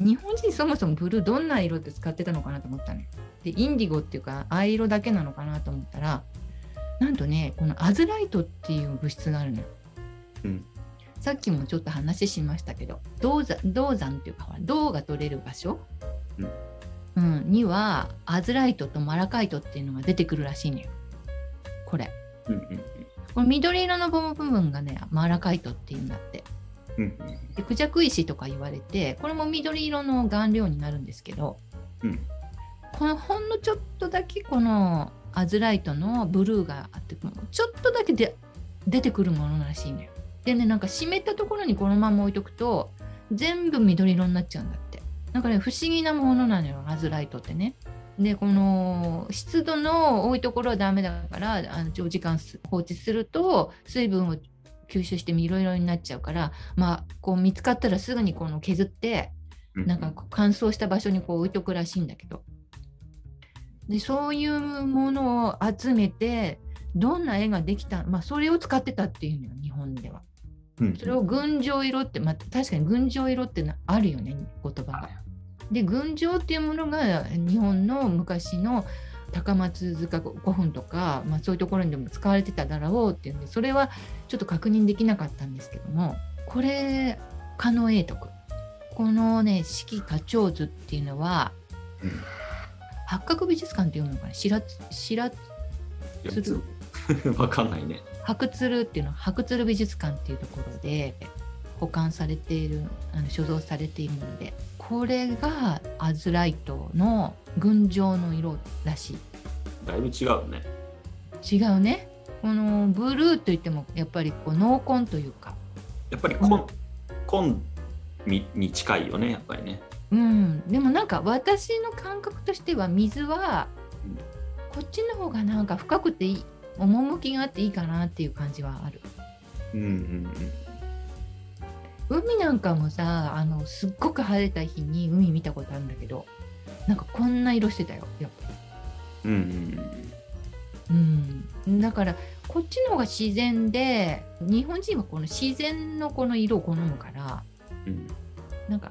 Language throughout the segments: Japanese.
日本人そもそもブルーどんな色って使ってたのかなと思ったのよ。でインディゴっていうか藍色だけなのかなと思ったらなんとねこのアズライトっていう物質があるのよ。うんさっきもちょっと話しましたけど銅山銅山っていうか銅が取れる場所、うんにはアズライトとマラカイトっていうのが出てくるらしいのよ。これ。うんうんこの緑色の部分がねマラカイトっていうんだって。うんうんでクジャク石とか言われてこれも緑色の顔料になるんですけどうんこのほんのちょっとだけこのアズライトのブルーがあってちょっとだけで出てくるものらしいのよ。でねなんか湿ったところにこのまま置いとくと全部緑色になっちゃうんだって。なんかね不思議なものなのよアズライトってね。でこの湿度の多いところはダメだからあの長時間放置すると水分を吸収して緑色になっちゃうからまあこう見つかったらすぐにこの削ってうんなんか乾燥した場所にこう置いとくらしいんだけどでそういうものを集めてどんな絵ができたまあそれを使ってたっていうのよ日本では。うんそれを群青色って、まあ、確かに群青色ってのあるよね言葉が。で群青っていうものが日本の昔の高松塚古墳とか、まあ、そういうところにでも使われてただろうっていうんでそれはちょっと確認できなかったんですけどもこれ狩野英徳。このね四季花鳥図っていうのはうん。八角美術館っていうのかな？白白いやつわかんないね。白鶴っていうのは白鶴美術館っていうところで保管されているあの所蔵されているのでこれがアズライトの群青の色らしい。だいぶ違うね。違うね。このブルーといってもやっぱりこう濃紺というか。やっぱり紺、紺にに近いよね、やっぱりね。うん。でもなんか私の感覚としては水はうん。こっちの方がなんか深くていい趣があっていいかなっていう感じはある。うんうん海なんかもさあのすっごく晴れた日に海見たことあるんだけどなんかこんな色してたよやっぱうん。うんうんうんだからこっちの方が自然で日本人はこの自然のこの色を好むからうんうん。なんか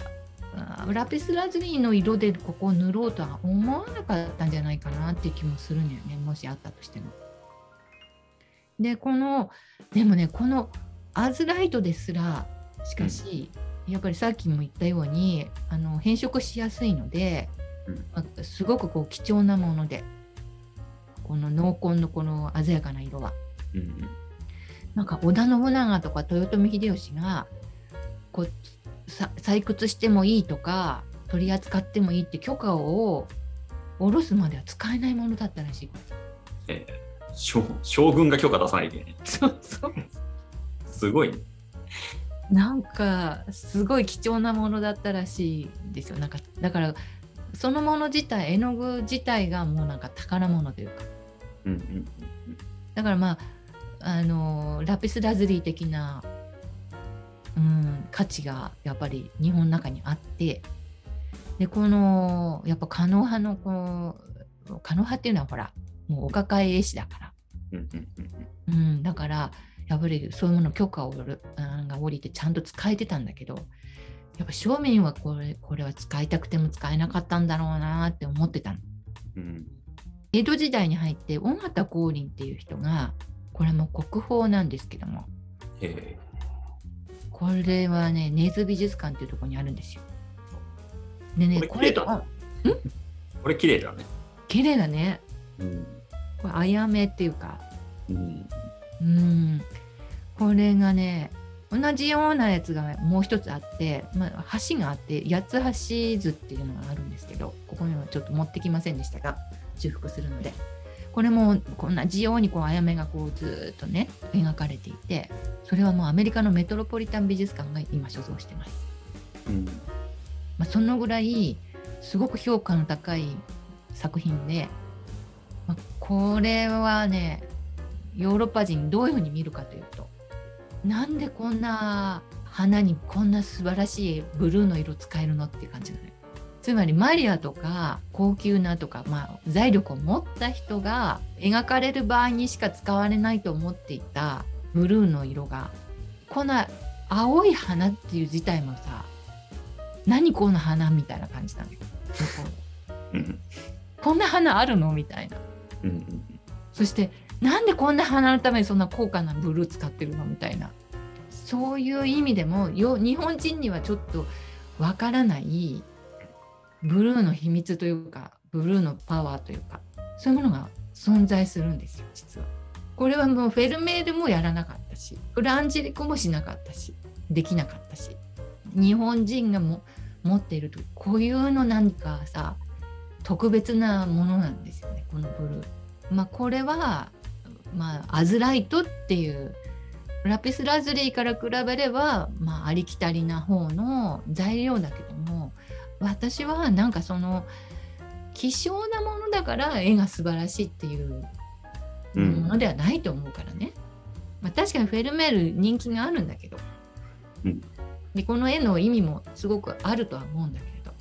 ラピスラズリーの色でここを塗ろうとは思わなかったんじゃないかなっていう気もするんだよねもしあったとしても。でこのでもねこのアズライトですらしかし、やっぱりさっきも言ったようにあの変色しやすいので、うんまあすごくこう貴重なものでこの濃紺のこの鮮やかな色は。うんうんなんか織田信長とか豊臣秀吉がこうさ採掘してもいいとか取り扱ってもいいって許可を下ろすまでは使えないものだったらしい。ええ将将軍が許可出さないでね。そうそう。すごいね。なんかすごい貴重なものだったらしいんですよ。なんかだからそのもの自体絵の具自体がもうなんか宝物というか。うんうんだからまああのラピスラズリー的な、うん、価値がやっぱり日本の中にあって。でこのやっぱ狩野派のこの狩野派っていうのはほらもうお抱え絵師だから、うん、だからやっぱりそういうもの許可をが下りてちゃんと使えてたんだけどやっぱ庶民はこれこれは使いたくても使えなかったんだろうなって思ってたの。うん江戸時代に入って尾形光琳っていう人がこれも国宝なんですけどもえこれはね根津美術館っていうところにあるんですよ。でねこれ綺麗だあえこれ綺麗だね。綺麗だね。うんこれあやめっていうかうんうん。これがね同じようなやつがもう一つあって、まあ、橋があって八つ橋図っていうのがあるんですけどここにはちょっと持ってきませんでしたが修復するので。これも同じようにこうあやめがこうずーっとね描かれていてそれはもうアメリカのメトロポリタン美術館が今所蔵してます、うん。まあ、そのぐらいすごく評価の高い作品で、まあ、これはねヨーロッパ人どういうふうに見るかというとなんでこんな花にこんな素晴らしいブルーの色使えるのっていう感じなのよ。つまりマリアとか高級なとか、まあ、財力を持った人が描かれる場合にしか使われないと思っていたブルーの色がこんな青い花っていう自体もさ何この花みたいな感じなのよ。うんこんな花あるのみたいな。そしてなんでこんな花のためにそんな高価なブルー使ってるのみたいなそういう意味でもよ日本人にはちょっとわからないブルーの秘密というかブルーのパワーというかそういうものが存在するんですよ実は。これはもうフェルメールもやらなかったしフランジェリコもしなかったしできなかったし日本人がも持っていると固有の何かさ特別なものなんですよねこのブルー。まあこれはまあアズライトっていうラピスラズリーから比べれば、まあ、ありきたりな方の材料だけども私はなんかその希少なものだから絵が素晴らしいっていううん。ものではないと思うからね、まあ、確かにフェルメール人気があるんだけど、うん。でこの絵の意味もすごくあるとは思うんだけれど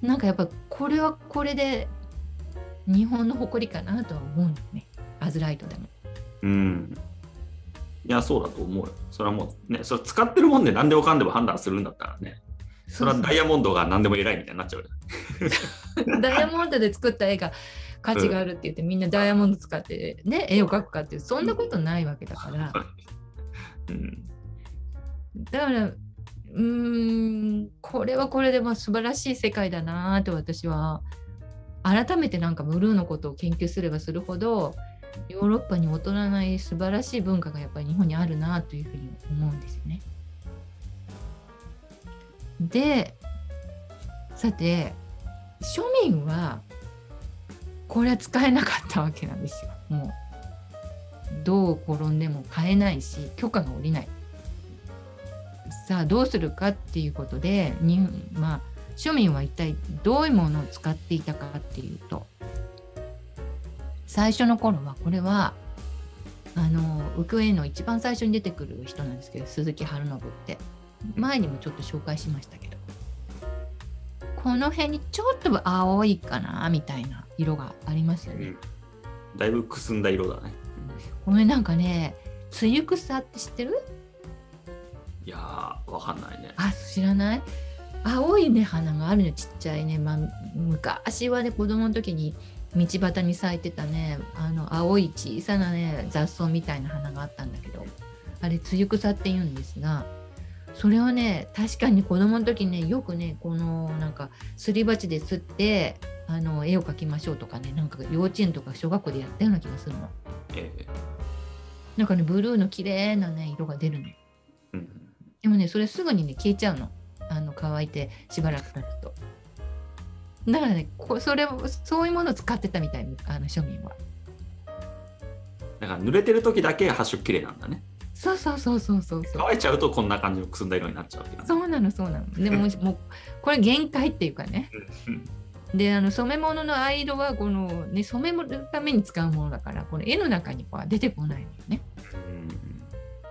なんかやっぱこれはこれで日本の誇りかなとは思うんだよねアズライトでも。うん。いやそうだと思うよ。それはもうねそれ使ってるもんで何でもかんでも判断するんだったらねそれはダイヤモンドが何でも偉いみたいになっちゃうよ。ダイヤモンドで作った絵が価値があるって言ってみんなダイヤモンド使ってね絵を描くかっていうそんなことないわけだから。うん。だからうーんこれはこれでまあ素晴らしい世界だなと私は改めてなんかブルーのことを研究すればするほどヨーロッパに劣らない素晴らしい文化がやっぱり日本にあるなというふうに思うんですよね。でさて庶民はこれは使えなかったわけなんですよ。もうどう転んでも買えないし許可が下りない。さあどうするかっていうことでにまあ庶民は一体どういうものを使っていたかっていうと最初の頃はこれはあの浮世絵の一番最初に出てくる人なんですけど鈴木春信って。前にもちょっと紹介しましたけど。この辺にちょっと青いかなみたいな色がありますよね。だいぶくすんだ色だね。これなんかね露草って知ってる？いやーわかんないね。あ知らない？青いね花があるねちっちゃいね、まあ、昔はね子供の時に道端に咲いてたねあの青い小さなね雑草みたいな花があったんだけどあれ露草って言うんですがそれをね確かに子供の時ねよくねこのなんかすり鉢ですってあの絵を描きましょうとかねなんか幼稚園とか小学校でやったような気がするのええなんかねブルーの綺麗なね色が出るのうんでもね、それすぐにね、消えちゃうの。あの乾いてしばらく経つと。だからね、こそれをそういうものを使ってたみたいあの庶民は。だから濡れてる時だけ発色綺麗なんだねそうそうそうそうそう。乾いちゃうとこんな感じのくすんだ色になっちゃうそうなのそうなの。でも もうこれ限界っていうかね。うんであの染め物の藍色はこの、ね、染め物のために使うものだからこの絵の中には出てこないのよね。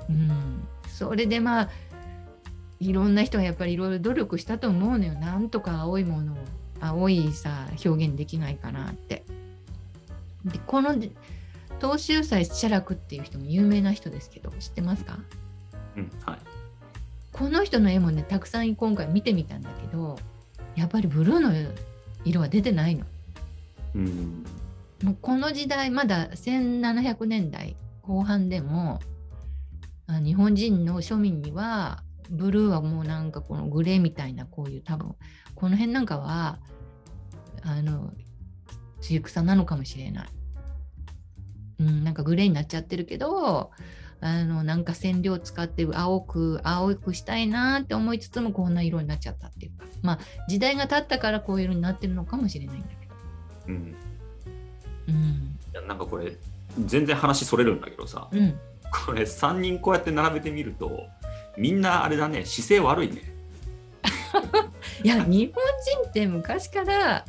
うん、それでまあいろんな人がやっぱりいろいろ努力したと思うのよ。なんとか青いものを青いさ表現できないかなって。でこの東秀斎写楽っていう人も有名な人ですけど知ってますか？うんはいこの人の絵もねたくさん今回見てみたんだけどやっぱりブルーの色は出てないの。うんもうこの時代まだ1700年代後半でもあ日本人の庶民にはブルーはもうなんかこのグレーみたいなこういう多分この辺なんかはあの露草なのかもしれない。うん、なんかグレーになっちゃってるけどあのなんか染料使って青く青くしたいなって思いつつもこんな色になっちゃったっていうか。まあ時代が経ったからこういう色になってるのかもしれないんだけど。うん。うん。いやなんかこれ全然話それるんだけどさ。うん、これ3人こうやって並べてみるとみんなあれだね。姿勢悪いね。いや日本人って昔から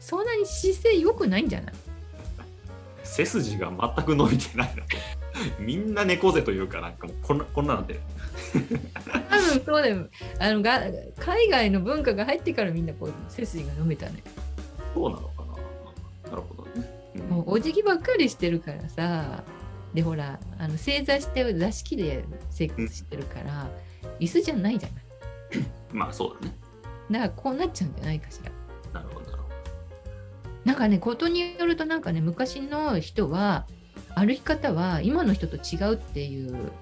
そんなに姿勢良くないんじゃない？背筋が全く伸びてないの。みんな猫背というかなんかもうこんなこんななんて。多分そうだよ。あのが海外の文化が入ってからみんなこう背筋が伸びたね。そうなのかな。なるほどね、うん。もうお辞儀ばっかりしてるからさでほらあの正座して座敷で生活してるから、椅子じゃないじゃない まあそうだねだからこうなっちゃうんじゃないかしら。なるほどなんかねことによるとなんかね昔の人は歩き方は今の人と違うっていう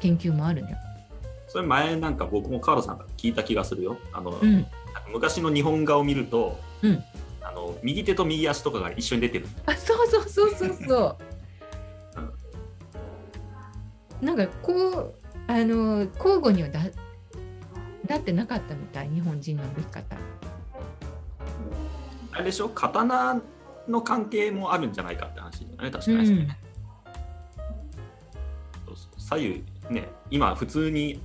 研究もあるのよ。ど。それ前なんか僕も川田さんから聞いた気がするよ。あの、うん、昔の日本画を見ると、うんあの右手と右足とかが一緒に出てる。あそうそうそうそうそう。なんかこうあの交互にはだだってなかったみたい日本人の歩き方。あれでしょ？刀の関係もあるんじゃないかって話だよね、確かに、うん。そう左右ね、今普通に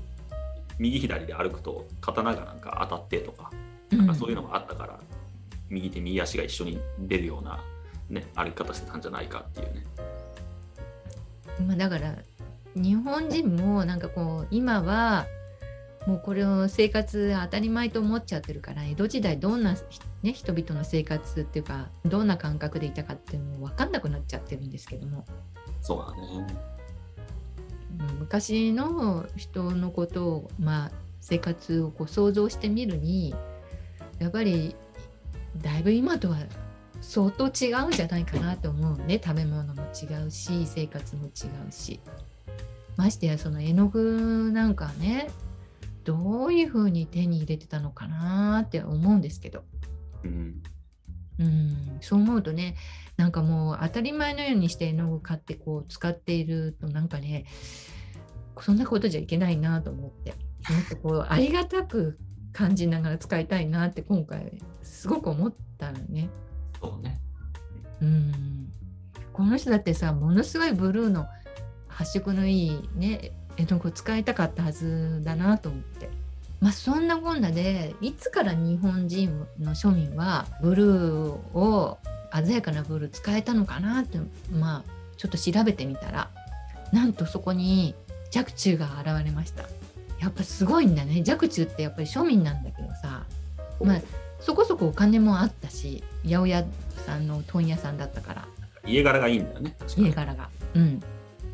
右左で歩くと刀がなんか当たってとか、なんかそういうのがあったから、右手右足が一緒に出るような、ね、歩き方してたんじゃないかっていうね。まあ、だから日本人もなんかこう今はもうこれを生活当たり前と思っちゃってるから江戸時代どんな、ね、人々の生活っていうかどんな感覚でいたかっていうのも分かんなくなっちゃってるんですけども。そうだね。うん昔の人のことを、まあ、生活をこう想像してみるにやっぱりだいぶ今とは相当違うんじゃないかなと思うね。食べ物も違うし生活も違うしましてやその絵の具なんかねどういうふうに手に入れてたのかなって思うんですけど、うん。うん、そう思うとねなんかもう当たり前のようにして絵の具買ってこう使っているとなんかねそんなことじゃいけないなと思ってもっとこうありがたく感じながら使いたいなって今回すごく思ったのね。そうね。うんこの人だってさものすごいブルーの発色のいいね絵の具を使いたかったはずだなと思って。まあそんなこんなでいつから日本人の庶民はブルーを鮮やかなブルー使えたのかなってまあちょっと調べてみたらなんとそこに若冲が現れました。やっぱすごいんだね若冲ってやっぱり庶民なんだけどさまあそこそこお金もあったし八百屋さんの問屋さんだったから家柄がいいんだよね。家柄が。うん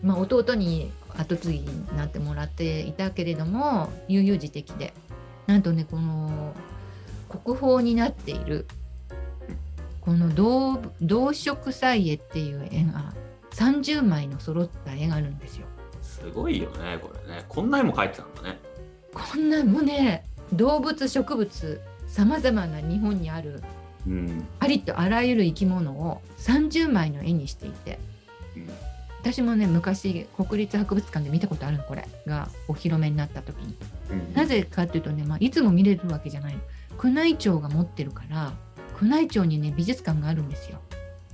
まあ、弟に後継ぎになってもらっていたけれども悠々自適でなんとねこの国宝になっているこの動動植祭絵っていう絵が30枚の揃った絵があるんですよ。すごいよね、これね。こんな絵も描いてたんだね。こんなもうね動物植物さまざまな日本にあるうん。ありとあらゆる生き物を30枚の絵にしていてうん私もね昔国立博物館で見たことあるのこれがお披露目になった時に。うんなぜかっていうとね、まあ、いつも見れるわけじゃない。の宮内庁が持ってるから宮内庁にね美術館があるんですよ。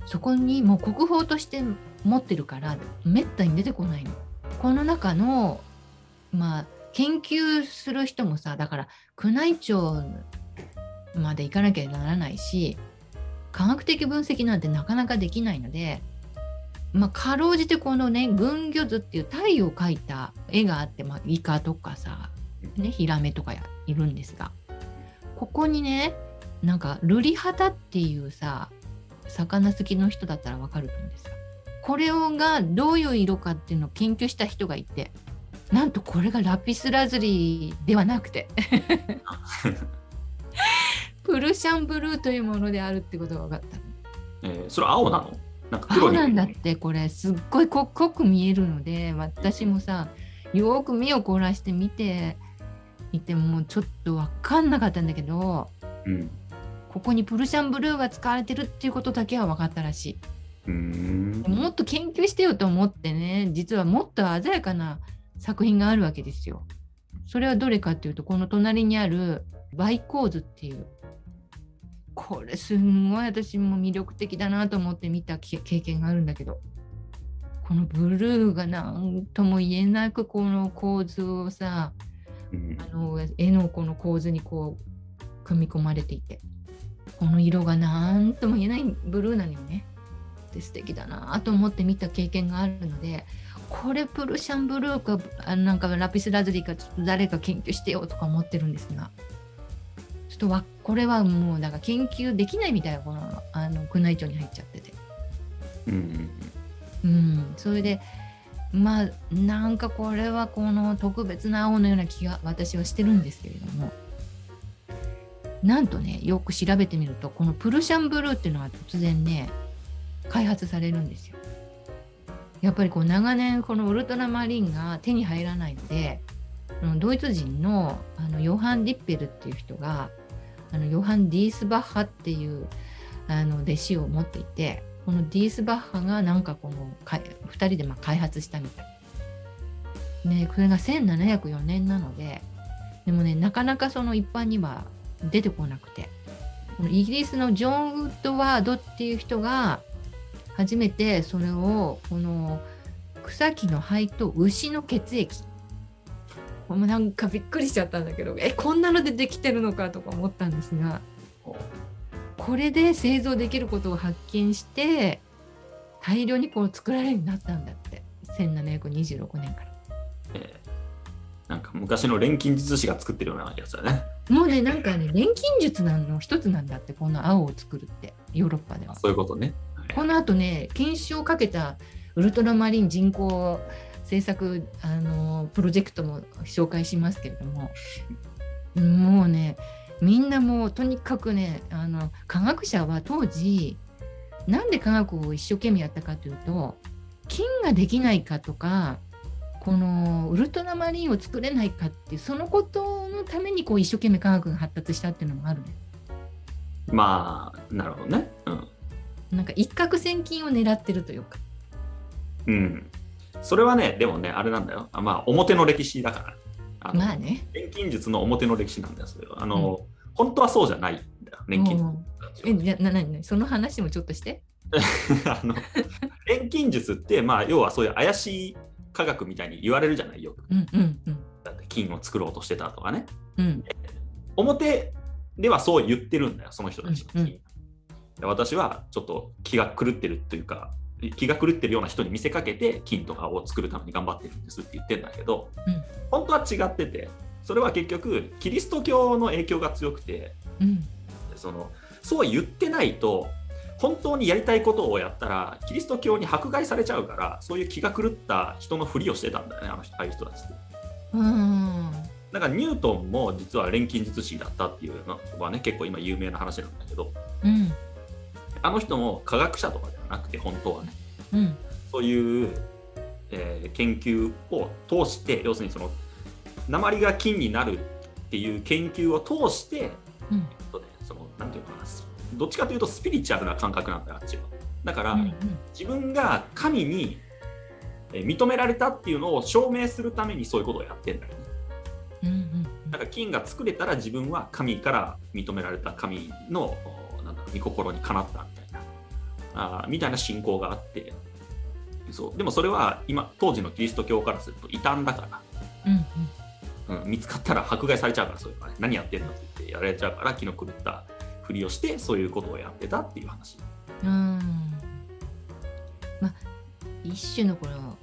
そこにもう国宝として持ってるからめったに出てこないの。この中のまあ研究する人もさだから宮内庁まで行かなきゃならないし科学的分析なんてなかなかできないのでまあ、かろうじてこのね群魚図っていう太陽を描いた絵があって、まあ、イカとかさ、ね、ヒラメとかやいるんですがここにねなんかルリハタっていうさ魚好きの人だったらわかると思うんですがこれをがどういう色かっていうのを研究した人がいてなんとこれがラピスラズリではなくて プルシャンブルーというものであるってことが分かったの。えーそれ青なの？なんか黒なんだってこれすっごい濃濃く見えるので私もさよーく目を凝らして見ていてもちょっと分かんなかったんだけどうん。ここにプルシャンブルーが使われてるっていうことだけは分かったらしうーんいもっと研究してよと思ってね実はもっと鮮やかな作品があるわけですよ。それはどれかっていうとこの隣にあるバイコーズっていうこれすんごい私も魅力的だなと思って見た経経験があるんだけどこのブルーが何とも言えなくこの構図をさうんあの絵のこの構図にこう組み込まれていてこの色が何とも言えないブルーなのよね。で素敵だなと思って見た経験があるのでこれプルシャンブルーかあなんかラピスラズリかちょっと誰か研究してよとか思ってるんですがっとわこれはもうだから研究できないみたいなこのあの宮内庁に入っちゃってて。うんうん、それでまあなんかこれはこの特別な青のような気が私はしてるんですけれどもなんとねよく調べてみるとこのプルシャンブルーっていうのが突然ね開発されるんですよ。やっぱりこう長年このウルトラマリンが手に入らないのでドイツ人のあのヨハン・ディッペルっていう人があのヨハン・ディースバッハっていうあの弟子を持っていてこのディースバッハがなんかこのか2人でまあ開発したみたい。ね、これが1704年なのででもねなかなかその一般には出てこなくてこのイギリスのジョン・ウッドワードっていう人が初めてそれをこの草木の灰と牛の血液もうなんかびっくりしちゃったんだけどえこんなのでできてるのかとか思ったんですがこれで製造できることを発見して大量にこう作られるようになったんだって1726年から。えー、なんか昔の錬金術師が作ってるようなやつだね。もうねなんかね錬金術なの一つなんだってこの青を作るってヨーロッパでは。そういうことね。はい、このあとね検証をかけたウルトラマリン人工制作あのプロジェクトも紹介しますけれどももうねみんなもうとにかくねあの科学者は当時なんで科学を一生懸命やったかというと金ができないかとかこのウルトラマリンを作れないかっていうそのことのためにこう一生懸命科学が発達したっていうのもあるね。まあなるほどね。うん。なんか一攫千金を狙ってるというか。うん。それはねでもねあれなんだよ。まあ表の歴史だから。あまあね。錬金術の表の歴史なんだよ。あの、うん、本当はそうじゃないんだよ錬金えじゃななその話もちょっとして。あの錬金術ってまあ要はそういう怪しい科学みたいに言われるじゃないよく。うんうんうん、だって金を作ろうとしてたとかね。うん、表ではそう言ってるんだよその人たちの金、うん、私はちょっと気が狂ってるというか気が狂ってるような人に見せかけて金とかを作るために頑張ってるんですって言ってんだけど、うん、本当は違っててそれは結局キリスト教の影響が強くて、うん、そのそう言ってないと本当にやりたいことをやったらキリスト教に迫害されちゃうからそういう気が狂った人のふりをしてたんだよねあの人ああいう人たちって。うん。だからニュートンも実は錬金術師だったっていうのはね結構今有名な話なんだけど、うん、あの人も科学者とかなくて本当はね、うん、そういう、えー、研究を通して要するにその鉛が金になるっていう研究を通して、うん、そのなんていうのかなどっちかというとスピリチュアルな感覚なんだよあっちは。だから、うんうん、自分が神に認められたっていうのを証明するためにそういうことをやってんだよね。うんうん、だから金が作れたら自分は神から認められた神のなんだろう御心にかなったあみたいな信仰があってそうでもそれは今当時のキリスト教からすると異端だから、うんうん、見つかったら迫害されちゃうからそういうの、ね、何やってんのって言ってやられちゃうから気の狂ったふりをしてそういうことをやってたっていう話。うんまあ一種のこの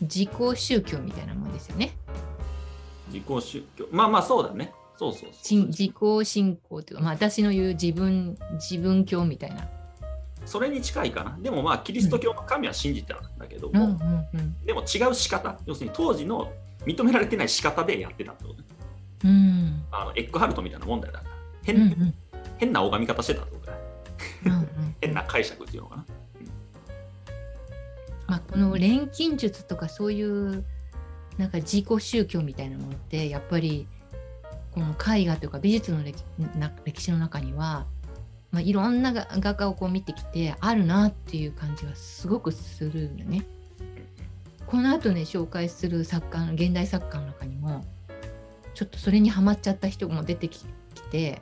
自己宗教みたいなもんですよね。自己宗教まあまあそうだね。そうそう自己信仰というか、まあ、私の言う自分自分教みたいな。それに近いかな。でもまあキリスト教の神は信じてたんだけども、うんうんうん、でも違う仕方要するに当時の認められてない仕方でやってたってことね。うん、あのエッグハルトみたいな問題だった。変うんうん、変な拝み方してたってこと 変な解釈っていうのかな。まあ、この錬金術とかそういうなんか自己宗教みたいなものってやっぱりこの絵画というか美術の歴史の中には、まあ、いろんな画家をこう見てきてあるなっていう感じはすごくするよね。この後ね紹介する作家の現代作家の中にもちょっとそれにはまっちゃった人も出てきて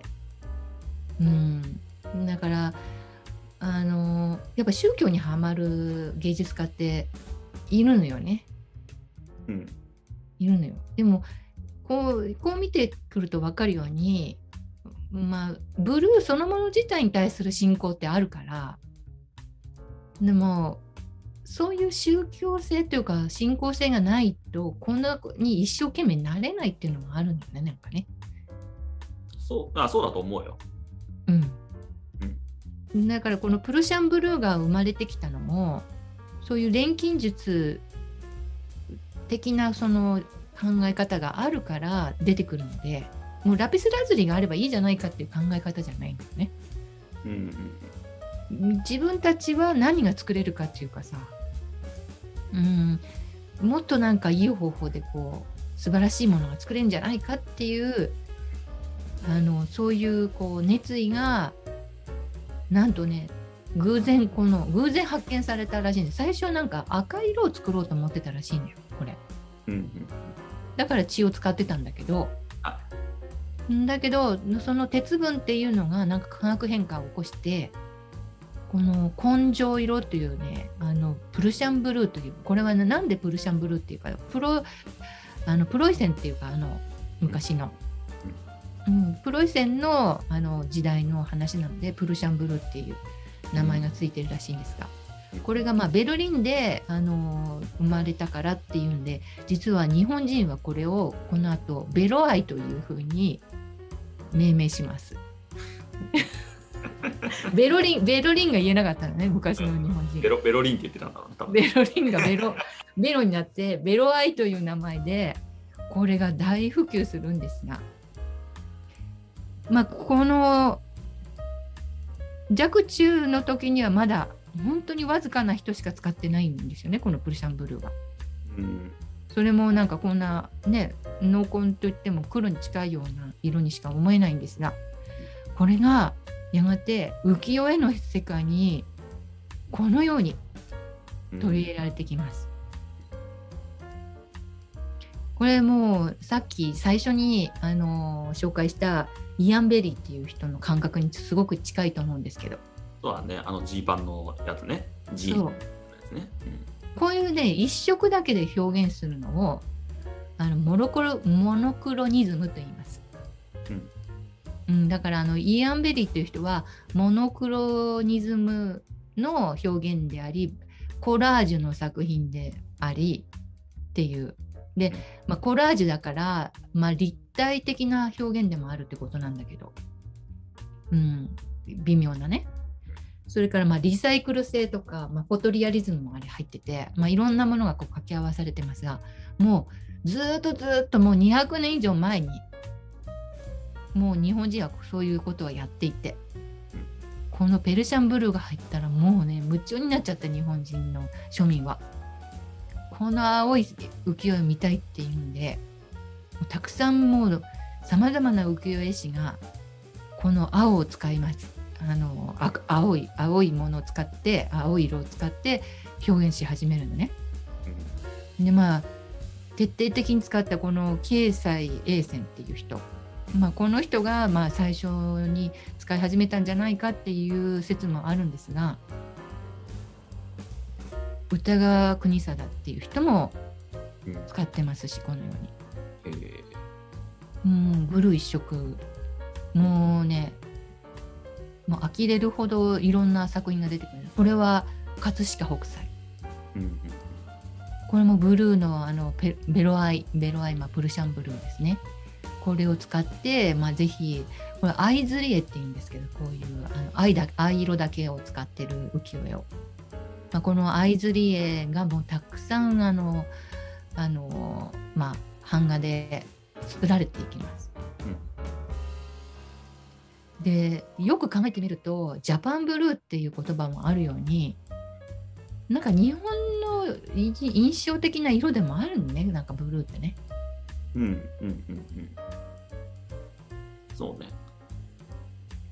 うんだからあのやっぱ宗教にはまる芸術家っているのよね。うん、いるのよ。でもこうこう見てくると分かるように、まあ、ブルーそのもの自体に対する信仰ってあるからでもそういう宗教性というか信仰性がないとこんなに一生懸命なれないっていうのもあるんだよねなんかね。そうあそうだと思うよ。うん。だからこのプルシャンブルーが生まれてきたのもそういう錬金術的なその考え方があるから出てくるのでもうラピスラズリがあればいいじゃないかっていう考え方じゃないんだよね。うん自分たちは何が作れるかっていうかさ、うん、もっとなんかいい方法でこう素晴らしいものが作れるんじゃないかっていうあのそういうこう熱意がなんとね偶然この偶然発見されたらしいんです。最初はなんか赤い色を作ろうと思ってたらしいんだよこれ。うんうんだから血を使ってたんだけど。あんだけどその鉄分っていうのがなんか化学変化を起こしてこの根性色っていうねあのプルシャンブルーというこれはねなんでプルシャンブルーっていうかプロあのプロイセンっていうかあの昔の、うん、プロイセンのあの時代の話なのでプルシャンブルーっていう名前がついてるらしいんですが。これがまあベルリンで、あの生まれたからっていうんで実は日本人はこれをこの後ベロアイというふうに命名します。ベロリンベロリンが言えなかったのね昔の日本人ベ。ロベロリンって言ってたんだろうな多分ベロリンがベロベロになってベロアイという名前でこれが大普及するんですがまあこの弱中の時にはまだ本当にわずかな人しか使ってないんですよねこのプルシャンブルーは。うんそれもなんかこんなね濃紺といっても黒に近いような色にしか思えないんですがこれがやがて浮世絵の世界にこのようにうん。取り入れられてきます。これもうさっき最初に、あのー紹介したイアン・ベリーっていう人の感覚にすごく近いと思うんですけど。そうだね。あのジーパンのやつね。ジーそう。のやつね。こういうね一色だけで表現するのをあのモノクロモノクロニズムと言います。うん。うん、だからあのイアン・ベリーっていう人はモノクロニズムの表現でありコラージュの作品でありっていう。で、まあ、コラージュだから、まあ、立体的な表現でもあるってことなんだけど、うん、微妙なね。それからまあリサイクル性とか、まあ、フォトリアリズムもあれ入ってて、まあ、いろんなものがこう掛け合わされてますがもうずーっとずーっともう200年以上前にもう日本人はそういうことをやっていてこのペルシャンブルーが入ったらもうね夢中になっちゃった日本人の庶民は。この青い浮世絵を見たいっていうんでたくさんもうさまざまな浮世絵師がこの青を使います。あのあ青い青いものを使って青い色を使って表現し始めるのね。でまあ徹底的に使ったこの慶西栄泉っていう人、まあ、この人がまあ最初に使い始めたんじゃないかっていう説もあるんですが歌川国貞っていう人も使ってますしこのように。えうん、ブルー一色。もうね、もう呆れるほどいろんな作品が出てくる。これは葛飾北斎。ーうんこれもブルーのあのペベロアイ、ベロアイ、まあ、プルシャンブルーですね。これを使って、まあ、ぜひ、これ藍ずり絵って言うんですけど、こういうあの藍だ藍色だけを使ってる浮世絵を。まあ、この藍ずり絵がもうたくさんあの、あの、まあ、版画で作られていきます。でよく考えてみるとジャパンブルーっていう言葉もあるようになんか日本のい印象的な色でもあるねなんかブルーってね。うんうんうんうん。そうね。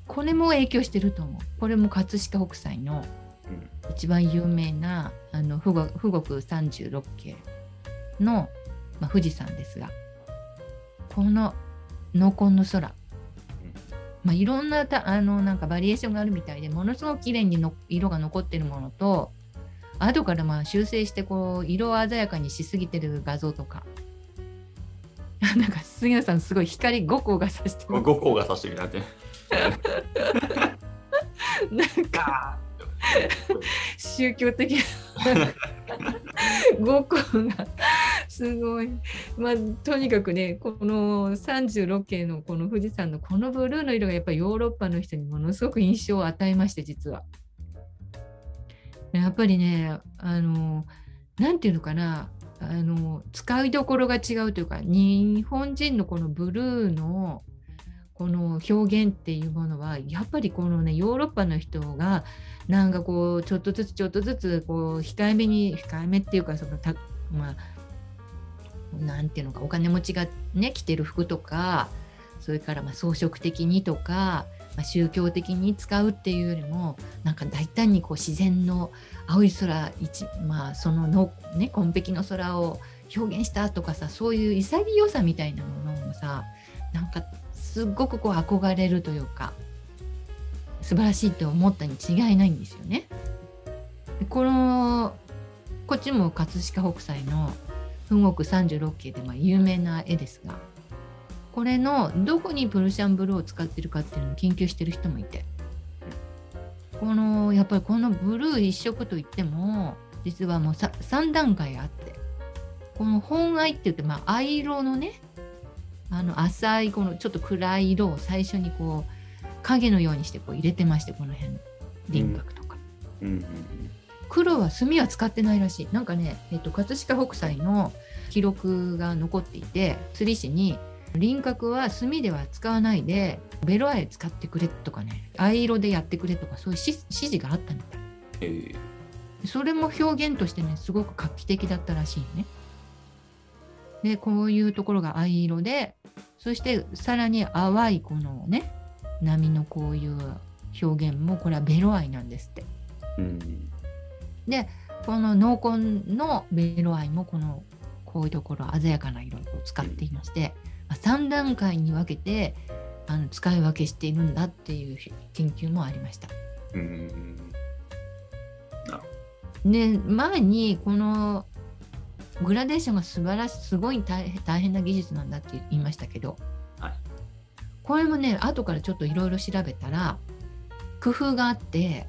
これも影響してると思う。これも葛飾北斎のうん。一番有名なあの富国富国36景の、まあ、富士山ですがこの濃紺の空。まあ、いろんなたあのなんかバリエーションがあるみたいでものすごく綺麗にの色が残ってるものと後からまあ修正してこう色を鮮やかにしすぎてる画像とか なんか杉野さんすごい光5個がさして5個がさしてみたってなんか宗教的な5個がすごい。まあとにかくねこの36系のこの富士山のこのブルーの色がやっぱりヨーロッパの人にものすごく印象を与えまして実は。やっぱりねあのなんていうのかなあの使いどころが違うというか日本人のこのブルーのこの表現っていうものはやっぱりこのねヨーロッパの人がなんかこうちょっとずつちょっとずつこう控えめに控えめっていうかそのたまあなんていうのかお金持ちがね着てる服とかそれからま装飾的にとか、まあ、宗教的に使うっていうよりもなんか大胆にこう自然の青い空一まあそのの、ね、紺碧の空を表現したとかさそういう潔さみたいなものもさなんかすっごくこう憧れるというか素晴らしいと思ったに違いないんですよね。でこのこっちも葛飾北斎の「富国三十六景」でま有名な絵ですがこれのどこにプルシャンブルーを使ってるかっていうのを研究してる人もいて。このやっぱりこのブルー一色といっても実はもう3段階あって。この本藍って言って、まあ、藍色のねあの浅いこのちょっと暗い色を最初にこう影のようにしてこう入れてましてこの辺輪郭とか、うんうんうん、黒は墨は使ってないらしい。なんかね、えっと、葛飾北斎の記録が残っていて釣り師に輪郭は墨では使わないでベロアイ使ってくれとかね藍色でやってくれとかそういう指示があったみたい、え。ー、それも表現としてねすごく画期的だったらしいね。でこういうところが藍色でそしてさらに淡いこのね波のこういう表現もこれはベロアイなんですって。うん、でこの濃紺のベロアイもこのこういうところ鮮やかな色を使っていまして、まあ、3段階に分けてあの使い分けしているんだっていう研究もありました。うんで前にこのグラデーションが素晴らしいすごい大変な技術なんだって言いましたけど、はい、これもね後からちょっといろいろ調べたら工夫があって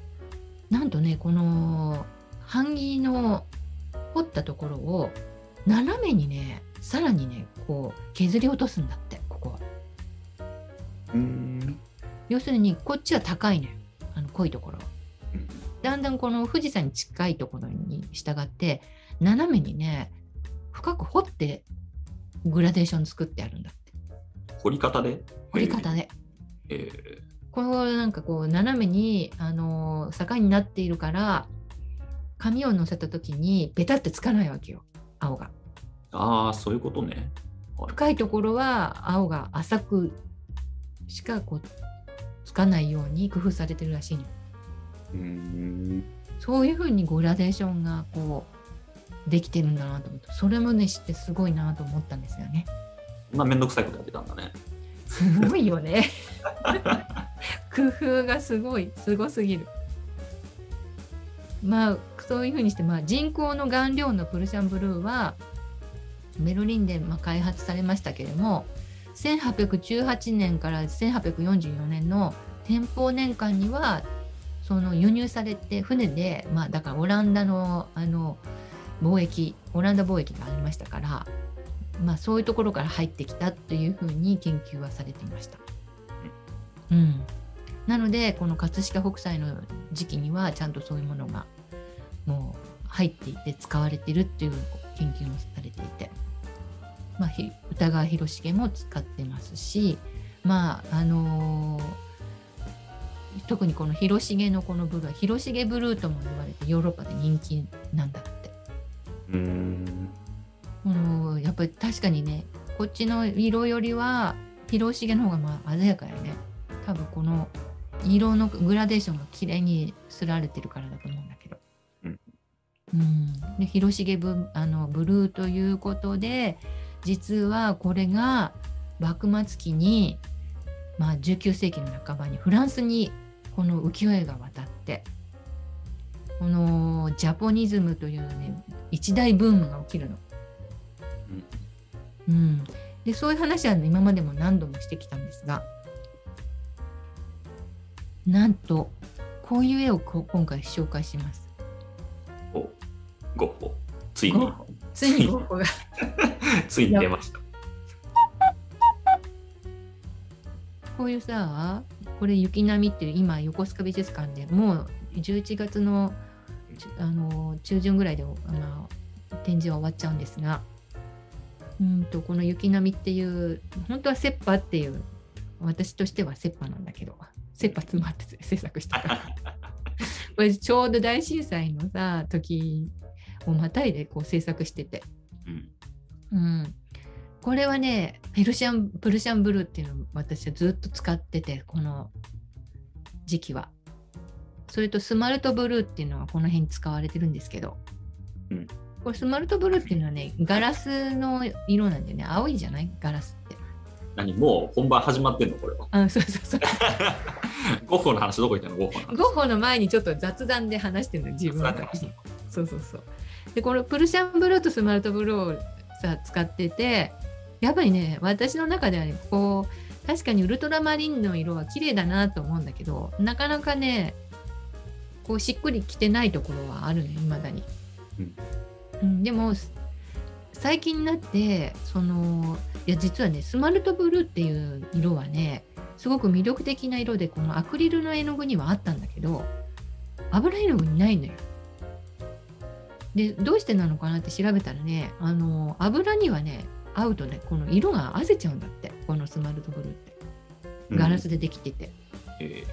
なんとねこの版木の彫ったところを斜めにねさらにねこう削り落とすんだってここは。要するにこっちは高いねあの濃いところ。だんだんこの富士山に近いところに従って斜めにね深く掘ってグラデーション作ってあるんだって。掘り方で？掘り方で、えー、これなんかこう斜めにあの坂になっているから紙を乗せた時にベタってつかないわけよ。青が。ああそういうことね、深いところは青が浅くしかこうつかないように工夫されてるらしいのうんそういうふうにグラデーションがこうできてるんだなと思ってそれもね知ってすごいなと思ったんですよね。まあ面倒くさいことやってたんだね。すごいよね。工夫がすごいすごすぎる。まあそういうふうにして、まあ、人工の顔料のプルシャンブルーはベルリンでまあ開発されましたけれども1818年から1844年の天保年間にはその輸入されて船で、まあ、だからオランダのあの貿易オランダ貿易がありましたから、まあ、そういうところから入ってきたというふうに研究はされていました。うん、なのでこの葛飾北斎の時期にはちゃんとそういうものがもう入っていて使われてるっていう研究もされていて、まあ、歌川広重も使ってますしまああのー特にこの広重のこのブルーは広重ブルーとも言われてヨーロッパで人気なんだって。うん。やっぱり確かにねこっちの色よりは広重の方がまあ鮮やかやね。多分この色のグラデーションが綺麗にすられてるからだと思うんだうん、で広重ブあのブルーということで実はこれが幕末期に、まあ、19世紀の半ばにフランスにこの浮世絵が渡ってこのジャポニズムというね一大ブームが起きるの。うん、うん、でそういう話は、ね、今までも何度もしてきたんですがなんとこういう絵を今回紹介します。おゴッホついに。ついにゴッホが。ついに出ました。こういうさこれ雪並みっていう今横須賀美術館でもう11月のあの中旬ぐらいであの展示は終わっちゃうんですがうんとこの雪並みっていう本当は切羽っていう私としては切羽なんだけど切羽詰まって制作した。か らこれちょうど大震災のさ時をまたいでこう制作してて、うん。うん、これはねペルシャンプルシャンブルーっていうのを私はずっと使っててこの時期は。それとスマルトブルーっていうのはこの辺に使われてるんですけど、うん。これスマルトブルーっていうのはねガラスの色なんでね。青いじゃない？ガラスって。何？もう本番始まってんの？これは。あそうそうそう。ゴッホの話どこ行ったの？ゴッホの話。ゴッホの前にちょっと雑談で話してるの自分の時に。そうそうそうでこのプルシャンブルーとスマルトブルーをさ使っててやっぱりね私の中ではねこう確かにウルトラマリンの色は綺麗だなと思うんだけどなかなかねこうしっくりきてないところはあるねいまだに、うんうん、でも最近になってそのいや実はねスマルトブルーっていう色はねすごく魅力的な色でこのアクリルの絵の具にはあったんだけど油絵の具にないのよ。でどうしてなのかなって調べたらねあの油にはね合うとねこの色があせちゃうんだってこのスマルトブルーって。ガラスでできてて、え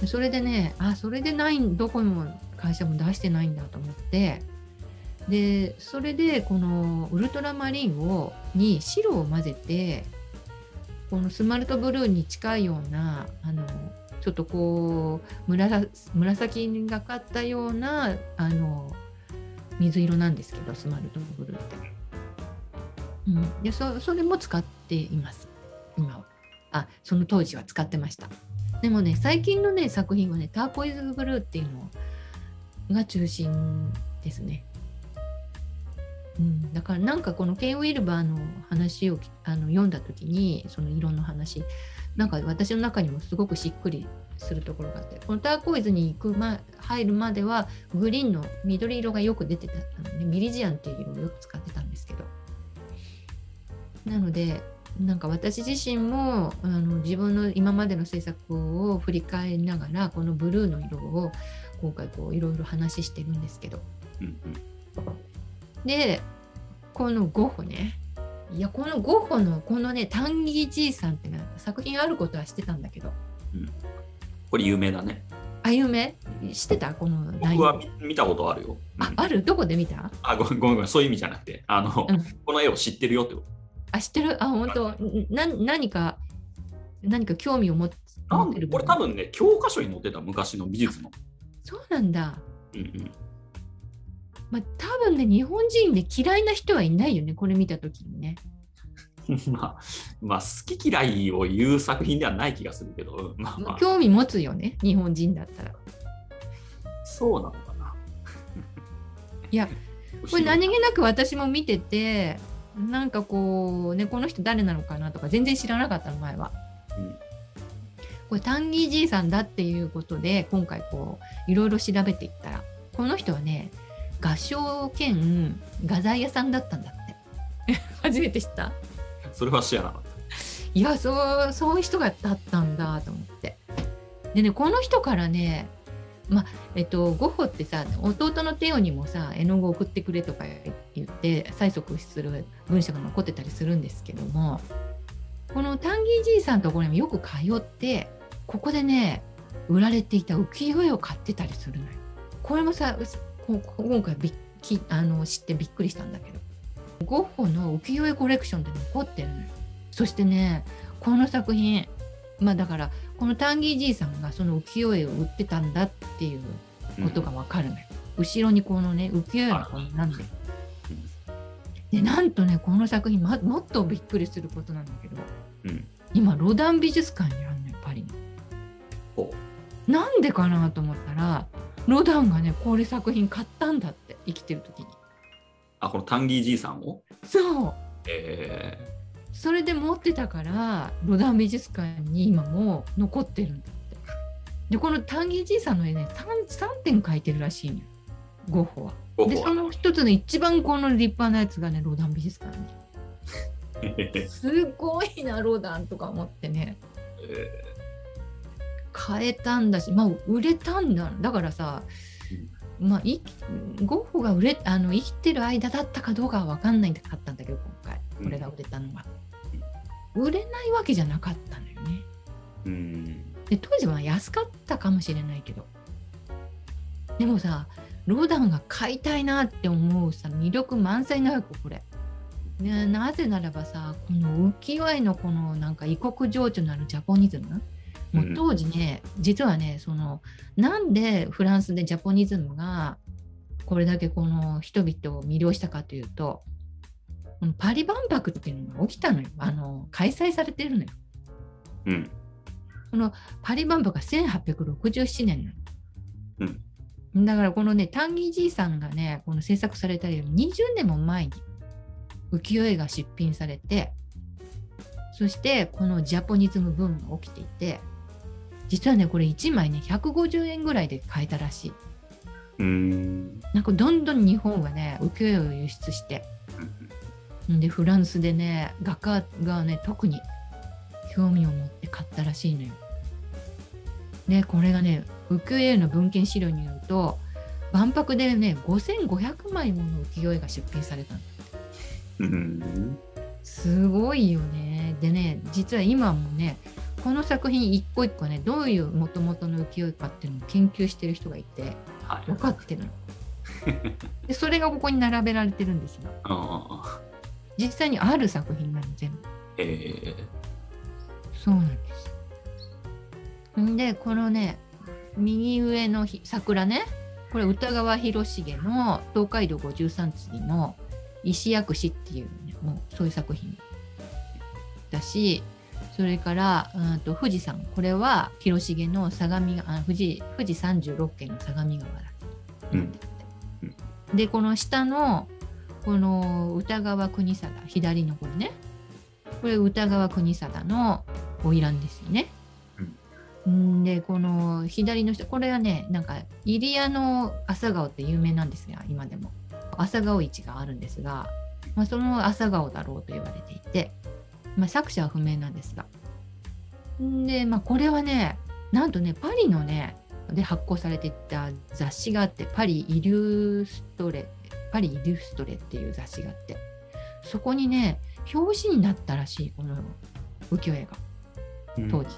でそれでねあそれでないどこも会社も出してないんだと思ってでそれでこのウルトラマリンをに白を混ぜてこのスマルトブルーに近いようなあのちょっとこう紫紫がかったようなあの水色なんですけどスマルトブルーって。うん、でそそれも使っています。今は。あその当時は使ってました。でもね最近のね作品はねターコイズブルーっていうのが中心ですね。うん、だからなんかこのケン・ウィルバーの話をあの読んだ時にその色の話なんか私の中にもすごくしっくりするところがあってこのターコイズに行く、ま、入るまではグリーンの緑色がよく出てたのでミリジアンっていう色をよく使ってたんですけど。なのでなんか私自身もあの自分の今までの制作を振り返りながらこのブルーの色を今回こういろいろ話してるんですけど。うんうん。でこのゴッホね。いやこのゴッホのこのね「タンギじいさん」って作品あることは知ってたんだけどこれ有名だね。あ有名？知ってた？この内容。僕は見見たことあるよ。うん。あある？どこで見た？あごめんごめんごめん。そういう意味じゃなくて、あの、うん。この絵を知ってるよってこと。あ知ってる？あ本当。な何か何か興味を持っなん持ってるこれ多分ね、教科書に載ってた昔の美術の。そうなんだ。うんうん、まあ多分ね日本人で嫌いな人はいないよねこれ見た時にね まあ、まあ、好き嫌いを言う作品ではない気がするけど、まあまあ、興味持つよね日本人だったら。そうなのかな。いや、これ何気なく私も見ててなんかこうねこの人誰なのかなとか全然知らなかったの前は。うん。これタンギーじいさんだっていうことで今回こういろいろ調べていったらこの人はね画商兼画材屋さんだったんだって。初めて知ったそれは知らなかった。いやそうそういう人がだったんだと思って。でねこの人からねまあえっとゴッホってさ弟のテオにもさ絵の具送ってくれとか言って催促する文章が残ってたりするんですけどもこのタンギーじいさんのところにもよく通ってここでね売られていた浮世絵を買ってたりするのよ。これもさ今回びっきあの知ってびっくりしたんだけど。ゴッホの浮世絵コレクションで残ってるのよ。そしてねこの作品まあだからこのタンギーじいさんがその浮世絵を売ってたんだっていうた。ことがわかるのよ。後ろにこのね浮世絵がこうなんで。でなんとねこの作品、ま、もっとびっくりすることなんだけどうん。うん。今ロダン美術館にあるのよパリに。ほなんでかなと思ったらロダンがねこれ作品買ったんだって生きてる時に。あ、このタンギーじいさんを？そう。えそれで持ってたからロダン美術館に今も残ってるんだって。でこのタンギーじいさんの絵ね 3, 3点描いてるらしいのよ。ゴッホは。でその一つの一番この立派なやつがねロダン美術館に。すごいなロダンとか思ってね。え買えたんだしまあ売れたんだ。だからさ、まあいゴッホが売れあの生きてる間だったかどうかは分かんないかったんだけど今回これが売れたのは。売れないわけじゃなかったのよね。うんで当時は安かったかもしれないけどでもさロダンが買いたいなって思うさ魅力満載なわけこれ。なぜならばさこの浮世絵のこのなんか異国情緒なるジャポニズムもう当時ね、実はねそのなんでフランスでジャポニズムがこれだけこの人々を魅了したかというとこのパリ万博っていうのが起きたのよあの開催されてるのよ。うんこのパリ万博が1867年なの。うんだからこのね、タンギーじいさんがね、この制作されたより20年も前に浮世絵が出品されて、そしてこのジャポニズムブームが起きていて、実はね、これ1枚ね、150円ぐらいで買えたらしい。うんなんかどんどん日本はね、浮世絵を輸出して、んで、フランスでね、画家がね、特に興味を持って買ったらしいのよ。で、これがね、浮世絵の文献資料によると、万博でね、5500枚もの浮世絵が出品されたの。うんすごいよね。でね、実は今もね、この作品一個一個ね、どういう元々の浮世絵かっていうのを研究してる人がいて、はい分かってるの。で、それがここに並べられてるんですが、あ実際にある作品なの、全部。えそうなんです。んで、このね、右上のひ桜ね、これ歌川広重の東海道53次の石薬師っていう、ね、もうそういう作品だし、それから、うんと富士山、これは広重の相模あ富士富士36軒の相模川だ。うん。で、この下のこの歌川国貞、左のこれね、これ歌川国貞の花魁ですよね。ん。で、この左の人、これはね、なんか入谷の朝顔って有名なんですが、今でも。朝顔市があるんですが、まあ、その朝顔だろうと言われていて、まあ、作者は不明なんですが。んで、まあ、これはね、なんとね、パリのね、で発行されていた雑誌があって、パリイリュストレ、パリイリュストレっていう雑誌があって、そこにね、表紙になったらしい、この浮世絵が。ー当時。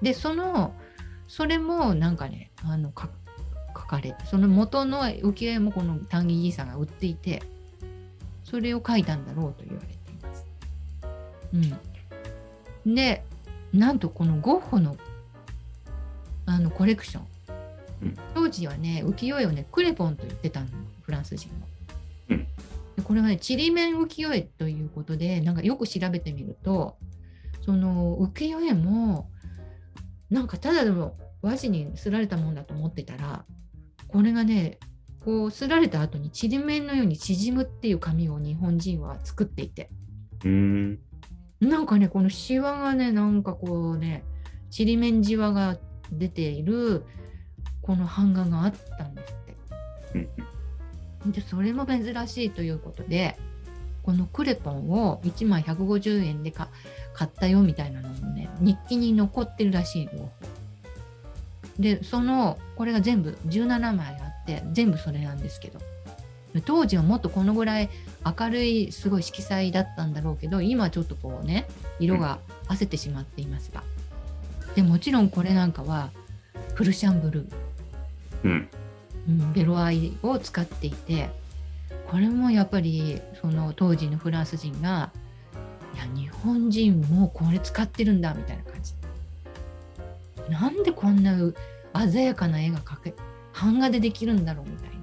でそのそれもなんかねあのか書かれてその元の浮世絵もこの丹木じいさんが売っていてそれを書いたんだろうと言われて。うん、でなんとこのゴッホのあのコレクション、うん。当時はね浮世絵をねクレポンと言ってたのフランス人も。うん。でこれはねちりめん浮世絵ということでなんかよく調べてみるとその浮世絵もなんかただでも和紙にすられたもんだと思ってたらこれがねこうすられた後にちりめんのように縮むっていう紙を日本人は作っていて。うんなんかねこのシワがねなんかこうねちりめんじわが出ているこの版画があったんですって。うんでそれも珍しいということでこのクレポンを1枚150円でか買ったよみたいなのもね日記に残ってるらしいの。でそのこれが全部17枚あって全部それなんですけどで当時はもっとこのぐらい明るいすごい色彩だったんだろうけど今ちょっとこうね色が褪せてしまっていますが。でもちろんこれなんかはフルシャンブル。ーうん。うん、ベロアイを使っていてこれもやっぱりその当時のフランス人がいや日本人もこれ使ってるんだみたいな感じ。なんでこんな鮮やかな絵が描け版画でできるんだろうみたいな、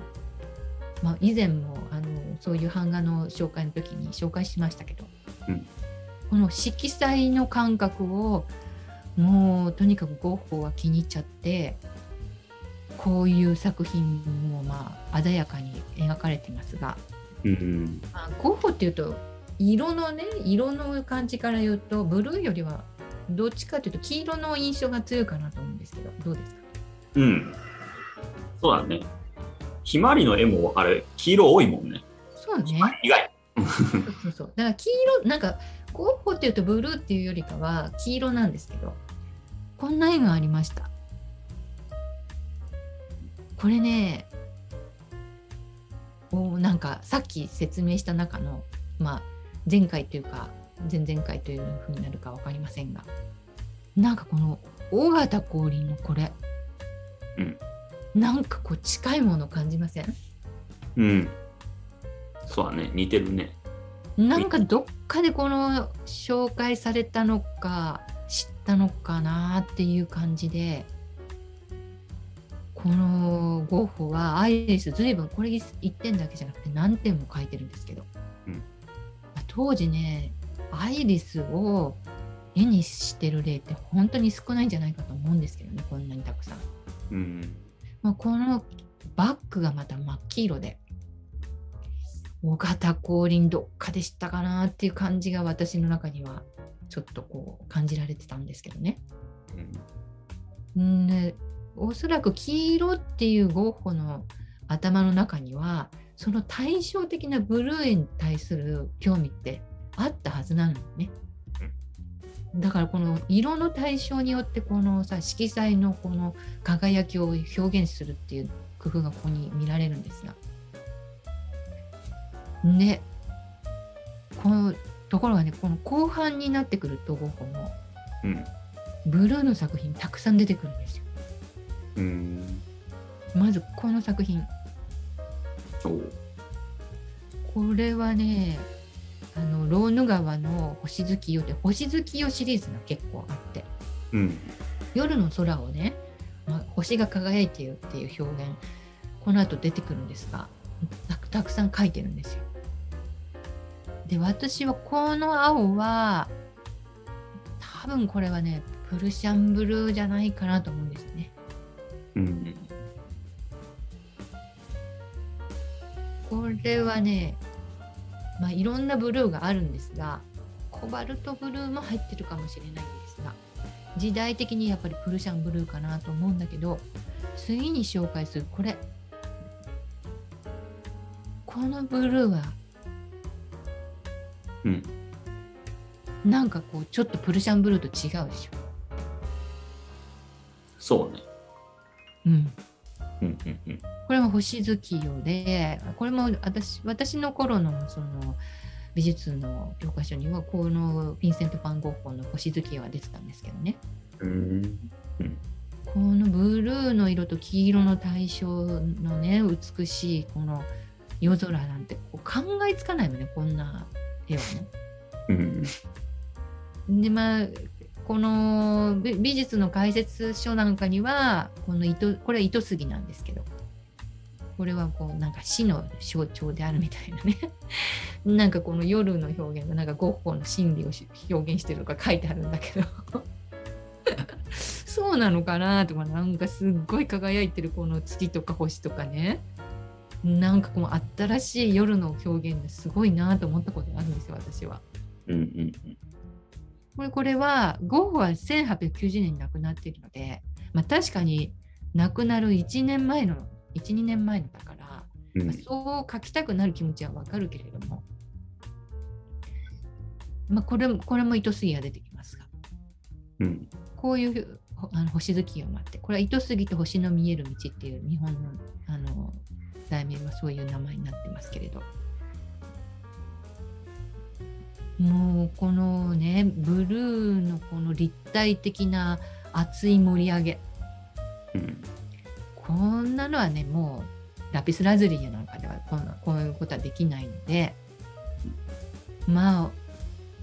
まあ、以前もあのそういう版画の紹介の時に紹介しましたけど、うん。この色彩の感覚をもうとにかくゴッホは気に入っちゃってこういう作品もまあ鮮やかに描かれていますが、うんまあ、ゴッホっていうと色のね色の感じから言うとブルーよりはどっちかというと黄色の印象が強いかなと思うんですけどどうですか？うん。そうだねひまわりの絵もあれ黄色多いもんね。そうね。意外。そうそうそう。だから黄色なんかゴッホっていうとブルーっていうよりかは黄色なんですけどこんな絵がありました。これねおなんかさっき説明した中のまあ前回というか前々回というふうになるか分かりませんがなんかこの尾形降臨のこれ、うん、なんかこう近いもの感じません？うん。そうだね。似てるね。なんかどっかでこの紹介されたのか知ったのかなっていう感じでこのゴッホはアイリス随分これ1点だけじゃなくて何点も書いてるんですけど、うん、当時ねアイリスを絵にしてる例って本当に少ないんじゃないかと思うんですけどねこんなにたくさん。うん、まあ、このバッグがまた真っ黄色で尾形降臨どっかでしたかなっていう感じが私の中にはちょっとこう感じられてたんですけどね。うん、でおそらく黄色っていうゴッホの頭の中にはその対照的なブルー絵に対する興味ってあったはずなのね。だからこの色の対象によってこのさ色彩のこの輝きを表現するっていう工夫がここに見られるんですが。ね。このところがねこの後半になってくるとゴッホの、うん、ブルーの作品たくさん出てくるんですよ。うん。まずこの作品。これはねあのローヌ川の星月夜で星月夜シリーズが結構あって、うん、夜の空をね、ま星が輝いているっていう表現この後出てくるんですがたくさん書いてるんですよ。で私はこの青は多分これはねプルシャンブルーじゃないかなと思うんですよね。うん、これはねまあいろんなブルーがあるんですがコバルトブルーも入ってるかもしれないんですが時代的にやっぱりプルシャンブルーかなと思うんだけど次に紹介するこれ。このブルーはうん、なんかこうちょっとプルシャンブルーと違うでしょ。そうね。うんうんうんうんこれも星月夜でこれも私私の頃のその美術の教科書にはこのヴィンセント・ファン・ゴッホの星月夜は出てたんですけどね。うんこのブルーの色と黄色の対象のね美しいこの夜空なんてこう考えつかないもんねこんな絵はね。うん、でまあこの美術の解説書なんかにはこの糸これは糸杉なんですけどこれはこうなんか死の象徴であるみたいなね。なんかこの夜の表現がなんかゴッホの心理を表現してるとか書いてあるんだけど。そうなのかなとかなんかすっごい輝いてるこの月とか星とかね。なんかこの新しい夜の表現ですごいなと思ったことがあるんですよ私は。うんうんうん。これこれはゴッホは1890年に亡くなっているので、まあ、確かに亡くなる1年前の12年前のだから、うん、まあ、そう書きたくなる気持ちはわかるけれども、まあ、これこれも糸杉が出てきますが、うん、こういうあの星月夜があってこれは糸杉と星の見える道っていう日本のあの題名はそういう名前になってますけれどもうこのねブルーのこの立体的な熱い盛り上げ、うん、こんなのはねもうラピスラズリーなんかではこんこういうことはできないので。まあ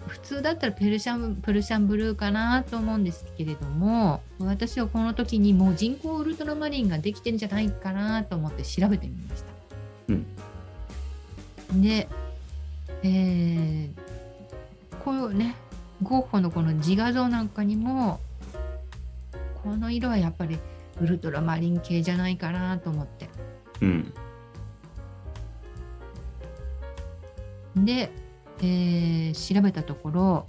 普通だったらペルシャンプルシャンブルーかなと思うんですけれども私はこの時にもう人工ウルトラマリンができてんじゃないかなと思って調べてみました。うん、で、えー、こうねゴッホのこの自画像なんかにもこの色はやっぱりウルトラマリン系じゃないかなと思って。うん、でえー、調べたところ、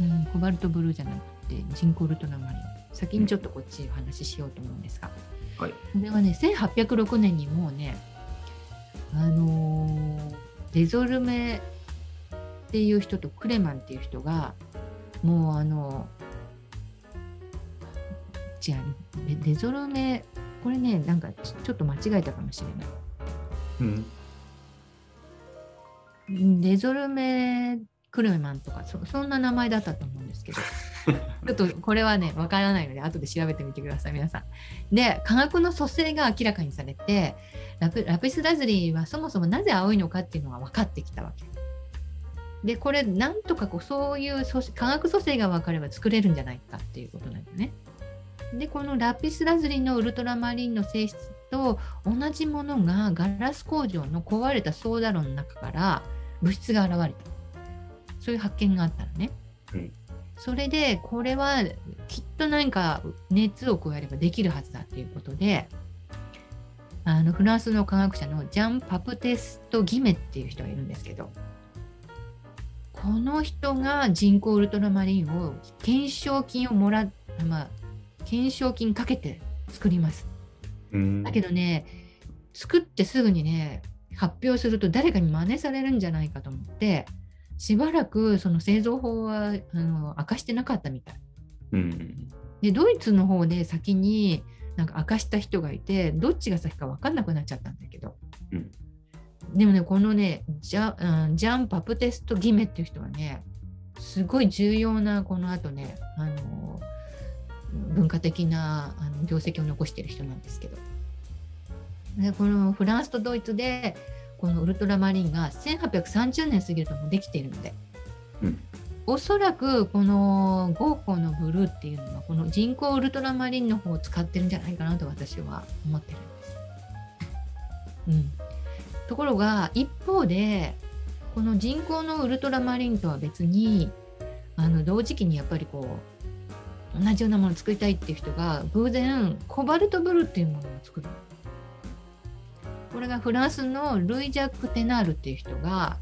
うん、コバルトブルーじゃなくてジンコルトラマリン。先にちょっとこっちお話ししようと思うんですが、はい、これはね1806年にもうねあのー、デゾルメっていう人とクレマンっていう人がもうあの違うデゾルメこれねなんかちょっと間違えたかもしれない。うんデゾルメ・クルメマンとかそそんな名前だったと思うんですけど ちょっとこれはねわからないので後で調べてみてください皆さん。で科学の組成が明らかにされてラピラピスラズリーはそもそもなぜ青いのかっていうのが分かってきたわけ。でこれなんとかこうそういう化学組成が分かれば作れるんじゃないかっていうことなんだよね。でこのラピスラズリのウルトラマリンの性質と同じものがガラス工場の壊れたソーダ炉の中から物質が現れたそういう発見があったのね。うんそれでこれはきっと何か熱を加えればできるはずだということであのフランスの科学者のジャン・パプテスト・ギメっていう人がいるんですけどこの人が人工ウルトラマリンを懸賞金をもらまあ懸賞金かけて作ります。だけどね作ってすぐにね発表すると誰かに真似されるんじゃないかと思ってしばらくその製造法はあの明かしてなかったみたい。うん、でドイツの方で先になんか明かした人がいてどっちが先か分かんなくなっちゃったんだけど、うん、でもねこのねジャ,、うん、ジャン・パプテスト・ギメっていう人はねすごい重要なこのあとねあの文化的なあの業績を残している人なんですけど。でこのフランスとドイツでこのウルトラマリンが1830年過ぎるともうできているので、うん、おそらくこのゴーコのブルーっていうのはこの人工ウルトラマリンの方を使ってるんじゃないかなと私は思ってるんです。うん、ところが一方でこの人工のウルトラマリンとは別にあの同時期にやっぱりこう同じようなものを作りたいっていう人が偶然コバルトブルーっていうものを作るこれがフランスのルイ・ジャック・テナールっていう人が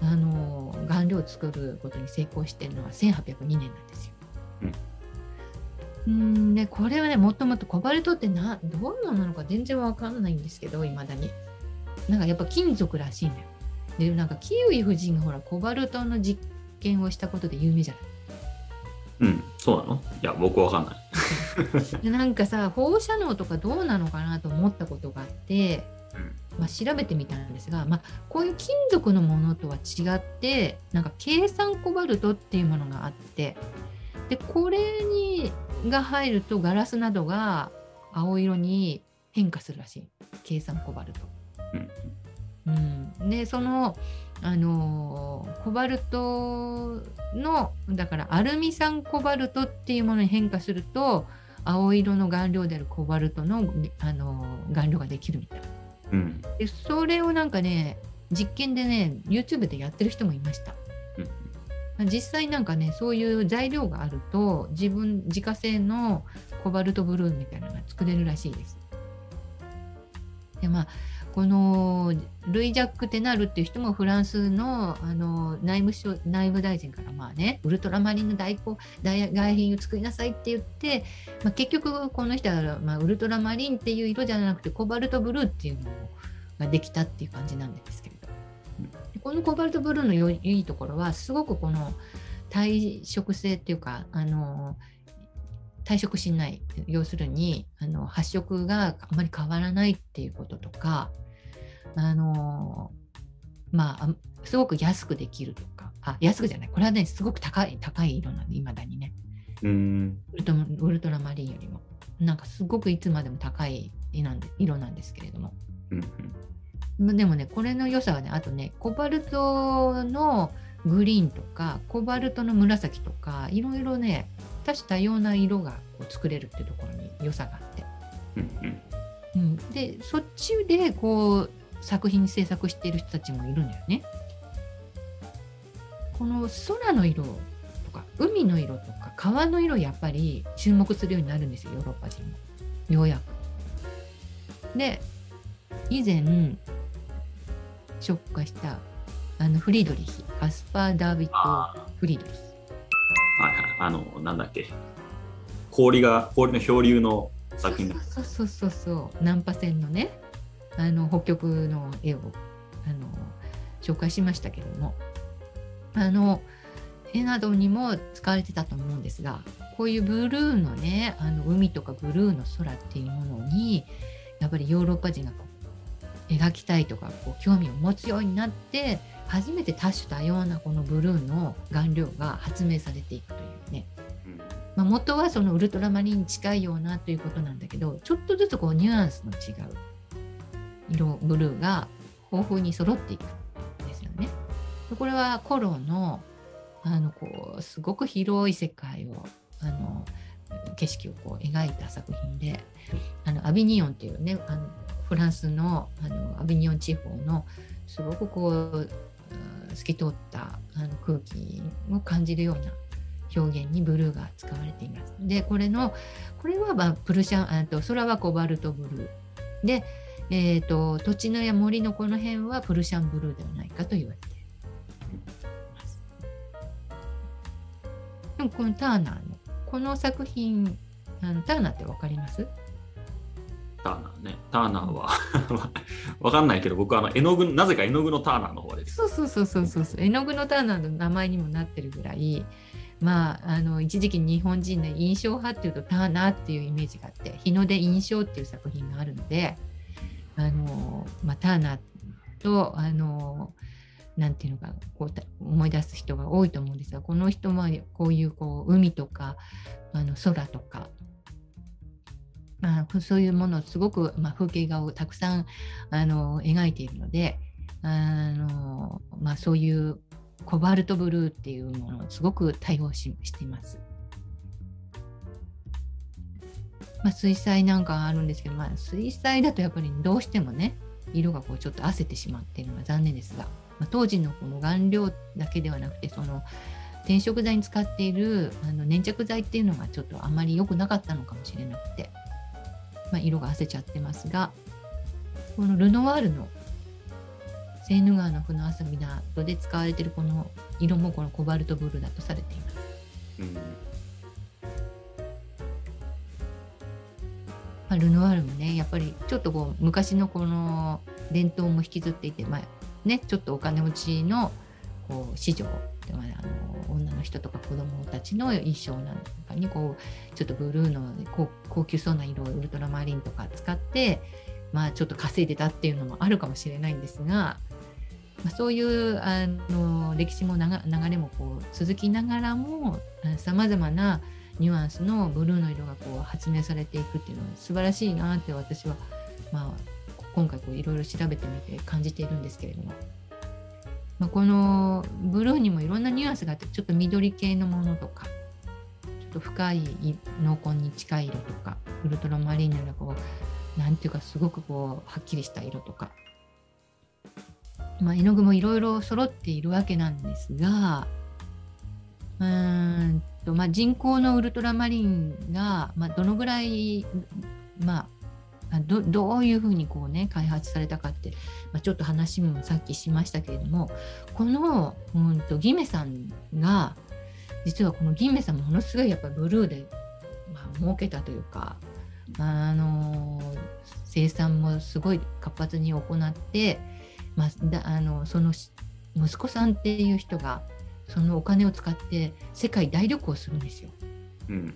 あの顔料を作ることに成功してるのは1802年なんですよ。うん、でこれはねもっともっとコバルトってなどういうものなのか全然わかんないんですけどいまだに。なんかやっぱ金属らしいんだよ。でなんかキウイ夫人がほらコバルトの実験をしたことで有名じゃない。うん、そうなの？いや僕わかんない。で なんかさ放射能とかどうなのかなと思ったことがあってまあ、調べてみたんですが、まあ、こういう金属のものとは違ってなんか計算コバルトっていうものがあってでこれにが入るとガラスなどが青色に変化するらしい計算コバルト。うん、うん、でそのあのコバルトのだからアルミ酸コバルトっていうものに変化すると青色の顔料であるコバルトのあの顔料ができるみたいな。うん、でそれをなんかね実験でね YouTube でやってる人もいました。うん、実際なんかねそういう材料があると自分自家製のコバルトブルーみたいなのが作れるらしいです。でまあこのルイ・ジャック・テナルっていう人もフランスのあの内務省内務大臣からまあねウルトラマリンの代行代外品を作りなさいって言って、まあ、結局この人は、まあ、ウルトラマリンっていう色じゃなくてコバルトブルーっていうのができたっていう感じなんですけれど、このコバルトブルーのいいところはすごくこの耐食性っていうかあの退職しない要するにあの発色があまり変わらないっていうこととかあのまあすごく安くできるとか。あ安くじゃない。これはねすごく高い高い色なんでいまだにね。うん。ウルトウルトラマリンよりも。なんかすごくいつまでも高い色なんで色なんですけれども、うん、でもねこれの良さはねあとねコバルトのグリーンとかコバルトの紫とかいろいろね多種多様な色がこう作れるっていうところに良さがあって、うん。うん、でそっちでこう作品制作している人たちもいるんだよね。この空の色とか海の色とか川の色やっぱり注目するようになるんですよヨーロッパ人も。ようやく。で以前紹介したあのフリードリヒカスパー・ダービット・フリードリヒ。はいはい、あのなんだっけ。氷が氷の漂流の作品。そうそうそうそう。難破船のねあの北極の絵をあの紹介しましたけれどもあの絵などにも使われてたと思うんですがこういうブルーのねあの海とかブルーの空っていうものにやっぱりヨーロッパ人が描きたいとかこう興味を持つようになって初めて多種多様なこのブルーの顔料が発明されていくというね、うん。まあ、元はそのウルトラマリンに近いようなということなんだけどちょっとずつこうニュアンスの違う色ブルーが豊富に揃っていくんですよね。これはコロのあのこうすごく広い世界をあの景色をこう描いた作品であのアビニオンっていうねあのフランスのあのアビニオン地方のすごくこう透き通ったあの空気を感じるような表現にブルーが使われています。でこれのこれはまあプルシャンあと空はコバルトブルーで、えー、と土地のや森のこの辺はプルシャンブルーではないかと言われています。でもこのターナーのこの作品あのターナーってわかります？ターナーね。ターナーは わかんないけど、僕はあの絵の具、なぜか絵の具のターナーの方です。そうそうそうそうそうそう絵の具のターナーの名前にもなってるぐらいまああの一時期日本人の印象派っていうとターナーっていうイメージがあって日の出印象っていう作品があるのであの、まあ、ターナーとあのなんていうのかこう思い出す人が多いと思うんですがこの人はこういうこう海とかあの空とかまあ、そういうものをすごく、まあ、風景画をたくさんあの描いているのであの、まあ、そういうコバルトブルーっていうものをすごく対応ししています。まあ、水彩なんかあるんですけど、まあ、水彩だとやっぱりどうしてもね色がこうちょっと焦ってしまっているのが残念ですが、まあ、当時のこの顔料だけではなくてその転色剤に使っているあの粘着剤っていうのがちょっとあまり良くなかったのかもしれなくて、まあ、色が褪せちゃってますがこのルノワールのセーヌ川の船遊びなどで使われているこの色もこのコバルトブルーだとされています。うんまあ、ルノワールもねやっぱりちょっとこう昔のこの伝統も引きずっていて、まあね、ちょっとお金持ちのこう市場ではあの女の人とか子供たちの衣装なんかにこうちょっとブルーの高級そうな色をウルトラマリンとか使って、まあ、ちょっと稼いでたっていうのもあるかもしれないんですが、まあ、そういうあの歴史も流れもこう続きながらもさまざまなニュアンスのブルーの色がこう発明されていくっていうのは素晴らしいなって私は、まあ、今回いろいろ調べてみて感じているんですけれども、まあ、このブルーにもいろんなニュアンスがあってちょっと緑系のものとかちょっと深い濃紺に近い色とかウルトラマリーンのようなこうなんていうかすごくこうはっきりした色とか、まあ、絵の具もいろいろ揃っているわけなんですがうんと、まあ、人工のウルトラマリンが、まあ、どのぐらい、まあ、どどういうふうにこう、ね、開発されたかって、まあ、ちょっと話もさっきしましたけれどもこのうんとギメさんが実はこのギメさんものすごいやっぱりブルーで、まあ儲けたというか、あの生産もすごい活発に行って、まあ、だあのその息子さんっていう人がそのお金を使って世界大旅行するんですよ。うん。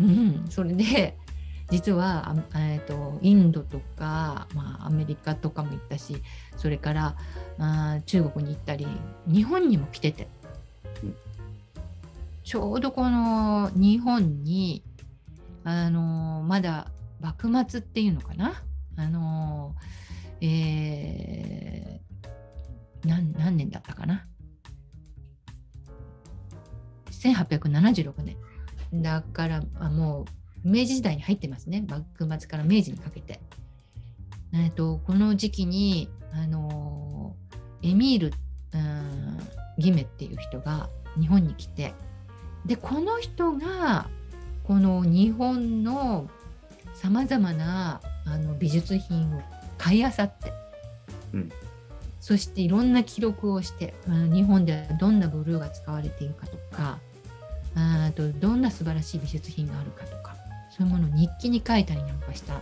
うん、それで 実は、あえー、とインドとか、まあ、アメリカとかも行ったしそれからあ中国に行ったり日本にも来てて、うん。ちょうどこの日本にあのまだ幕末っていうのかな？あのえー何何年だったかな？1876年。だからあもう明治時代に入ってますね。幕末から明治にかけて。えっとこの時期にあのエミール、うん、ギメっていう人が日本に来て。でこの人がこの日本のさまざまなあの美術品を買い漁って、うん。そしていろんな記録をして日本ではどんなブルーが使われているかとかあとどんな素晴らしい美術品があるかとかそういうものを日記に書いたりなんかした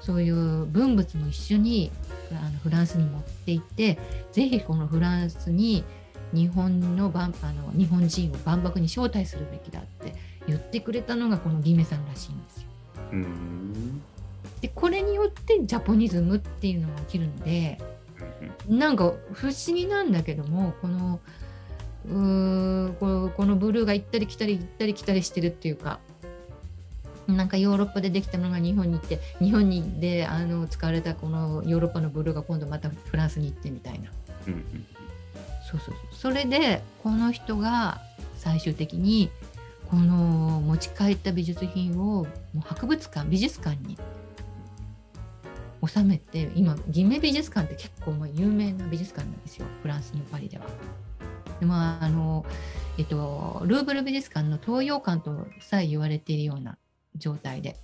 そういう文物も一緒にあのフランスに持って行ってぜひこのフランスに日本の万あの日本人を万博に招待するべきだって言ってくれたのがこのギメさんらしいんですよ。うんでこれによってジャポニズムっていうのが起きるのでなんか不思議なんだけどもこのうーここのブルーが行ったり来たり行ったり来たりしてるっていうかなんかヨーロッパでできたものが日本に行って日本にであの使われたこのヨーロッパのブルーが今度またフランスに行ってみたいな。うんうんそうそうそう。それでこの人が最終的にこの持ち帰った美術品をもう博物館美術館に収めて今ギメ美術館って結構もう有名な美術館なんですよフランスのパリでは。まああのえっと、ルーブル美術館の東洋館とさえ言われているような状態で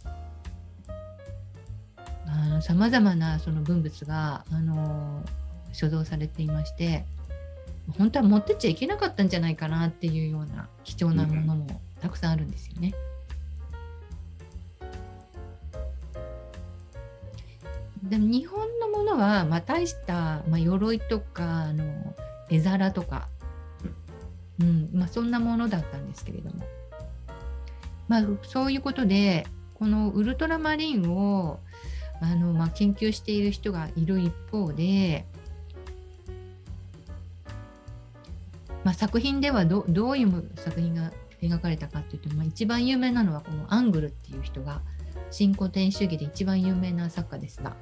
さまざまなその文物があの所蔵されていまして本当は持ってっちゃいけなかったんじゃないかなっていうような貴重なものもたくさんあるんですよね。でも日本のものは、まあ、大した、まあ、鎧とかあの絵皿とか、うん。まあ、そんなものだったんですけれども、まあ、そういうことでこのウルトラマリンをあの、まあ、研究している人がいる一方で、まあ、作品ではどどういう作品が描かれたかっていうと、まあ、一番有名なのはこのアングルっていう人が新古典主義で一番有名な作家ですが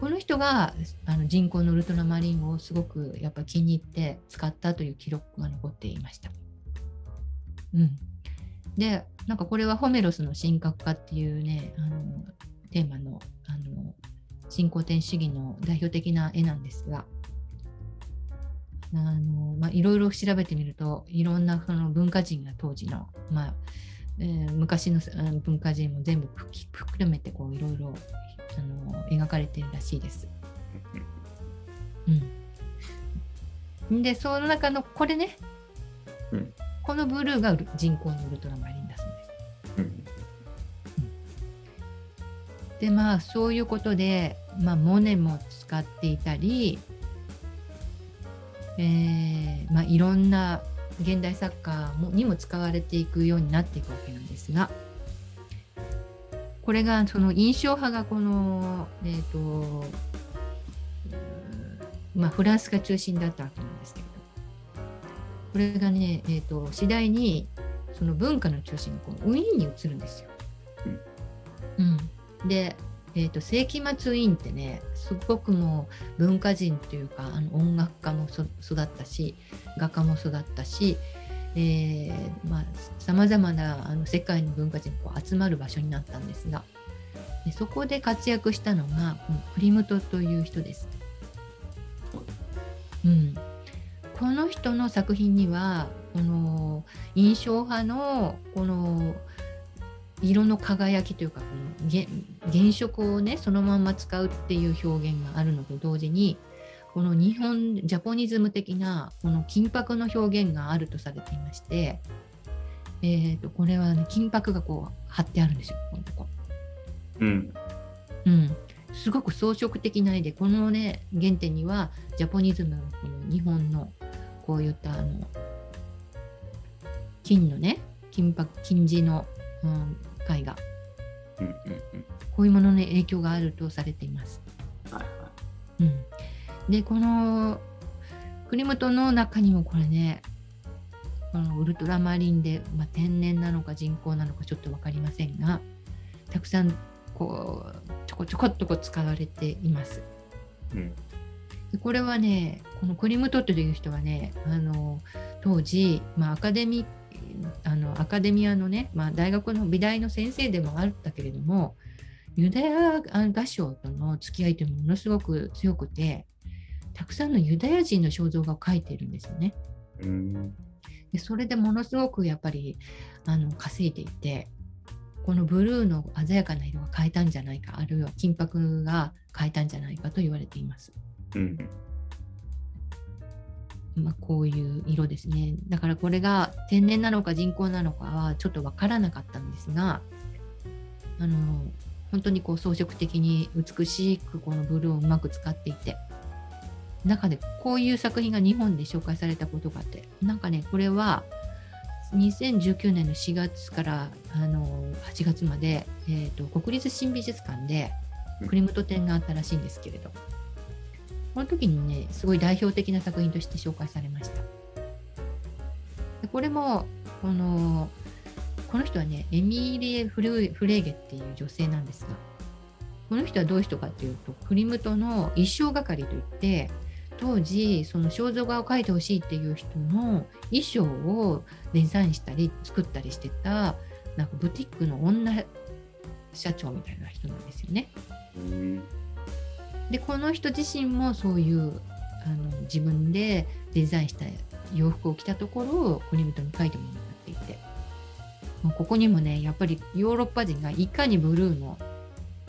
この人があの人工のウルトラマリンをすごくやっぱ気に入って使ったという記録が残っていました。うん、でなんかこれはホメロスの神格化っていうねあのテーマのあの新古典主義の代表的な絵なんですがあの、まあ、いろいろ調べてみるといろんなその文化人が当時の、まあえー、昔の文化人も全部含めてこういろいろあの描かれてるらしいです。うん、でその中のこれね、うん、このブルーが人工のウルトラマリンだそうです。うん、でまあそういうことで、まあ、モネも使っていたり、えーまあ、いろんな現代作家もにも使われていくようになっていくわけなんですが。これがその印象派がこの、えーとまあ、フランスが中心だったわけなんですけれどこれがね、えーと、次第にその文化の中心がこのウィーンに移るんですよ。うん、で、えーと、世紀末ウィーンってねすごくもう文化人というかあの音楽家も育ったし画家も育ったしえーまあ、様々なあの世界の文化人がこう集まる場所になったんですがでそこで活躍したのがこのクリムトという人です。うん、この人の作品にはこの印象派のこの色の輝きというかこの原色をねそのまま使うっていう表現があるのと同時にこの日本ジャポニズム的なこの金箔の表現があるとされていまして、えー、とこれは、ね、金箔がこう貼ってあるんですよこのとこ。うん、うん、すごく装飾的な絵でこのね原点にはジャポニズムのこの日本のこういったあの金のね金箔金地の、うん、絵画、うんうんうん、こういうものの影響があるとされています。はいはい。うんでこのクリムトの中にもこれねこのウルトラマリンで、まあ、天然なのか人工なのかちょっと分かりませんがたくさんこうちょこちょこっとこう使われています。うん、でこれはねこのクリムトという人はねあの当時、まあ、アカデミあのアカデミアのね、まあ、大学の美大の先生でもあったけれどもユダヤ合唱との付き合いというものすごく強くてたくさんのユダヤ人の肖像画を描いているんですよね。うんでそれでものすごくやっぱりあの稼いでいてこのブルーの鮮やかな色が変えたんじゃないかあるいは金箔が変えたんじゃないかと言われています。うんまあ、こういう色ですねだからこれが天然なのか人工なのかはちょっと分からなかったんですがあの本当にこう装飾的に美しくこのブルーをうまく使っていて中でこういう作品が日本で紹介されたことがあってなんかねこれは2019年の4月からあの8月まで、えーと、国立新美術館でクリムト展があったらしいんですけれど。この時にねすごい代表的な作品として紹介されました。でこれもこのこの人はねエミリエ・フレーゲっていう女性なんですがこの人はどういう人かっていうとクリムトの一生係といって当時その肖像画を描いてほしいっていう人の衣装をデザインしたり作ったりしてたなんかブティックの女社長みたいな人なんですよね。うん。でこの人自身もそういうあの自分でデザインした洋服を着たところをクリムトに描いてもらっていて。もうここにもねやっぱりヨーロッパ人がいかにブルーの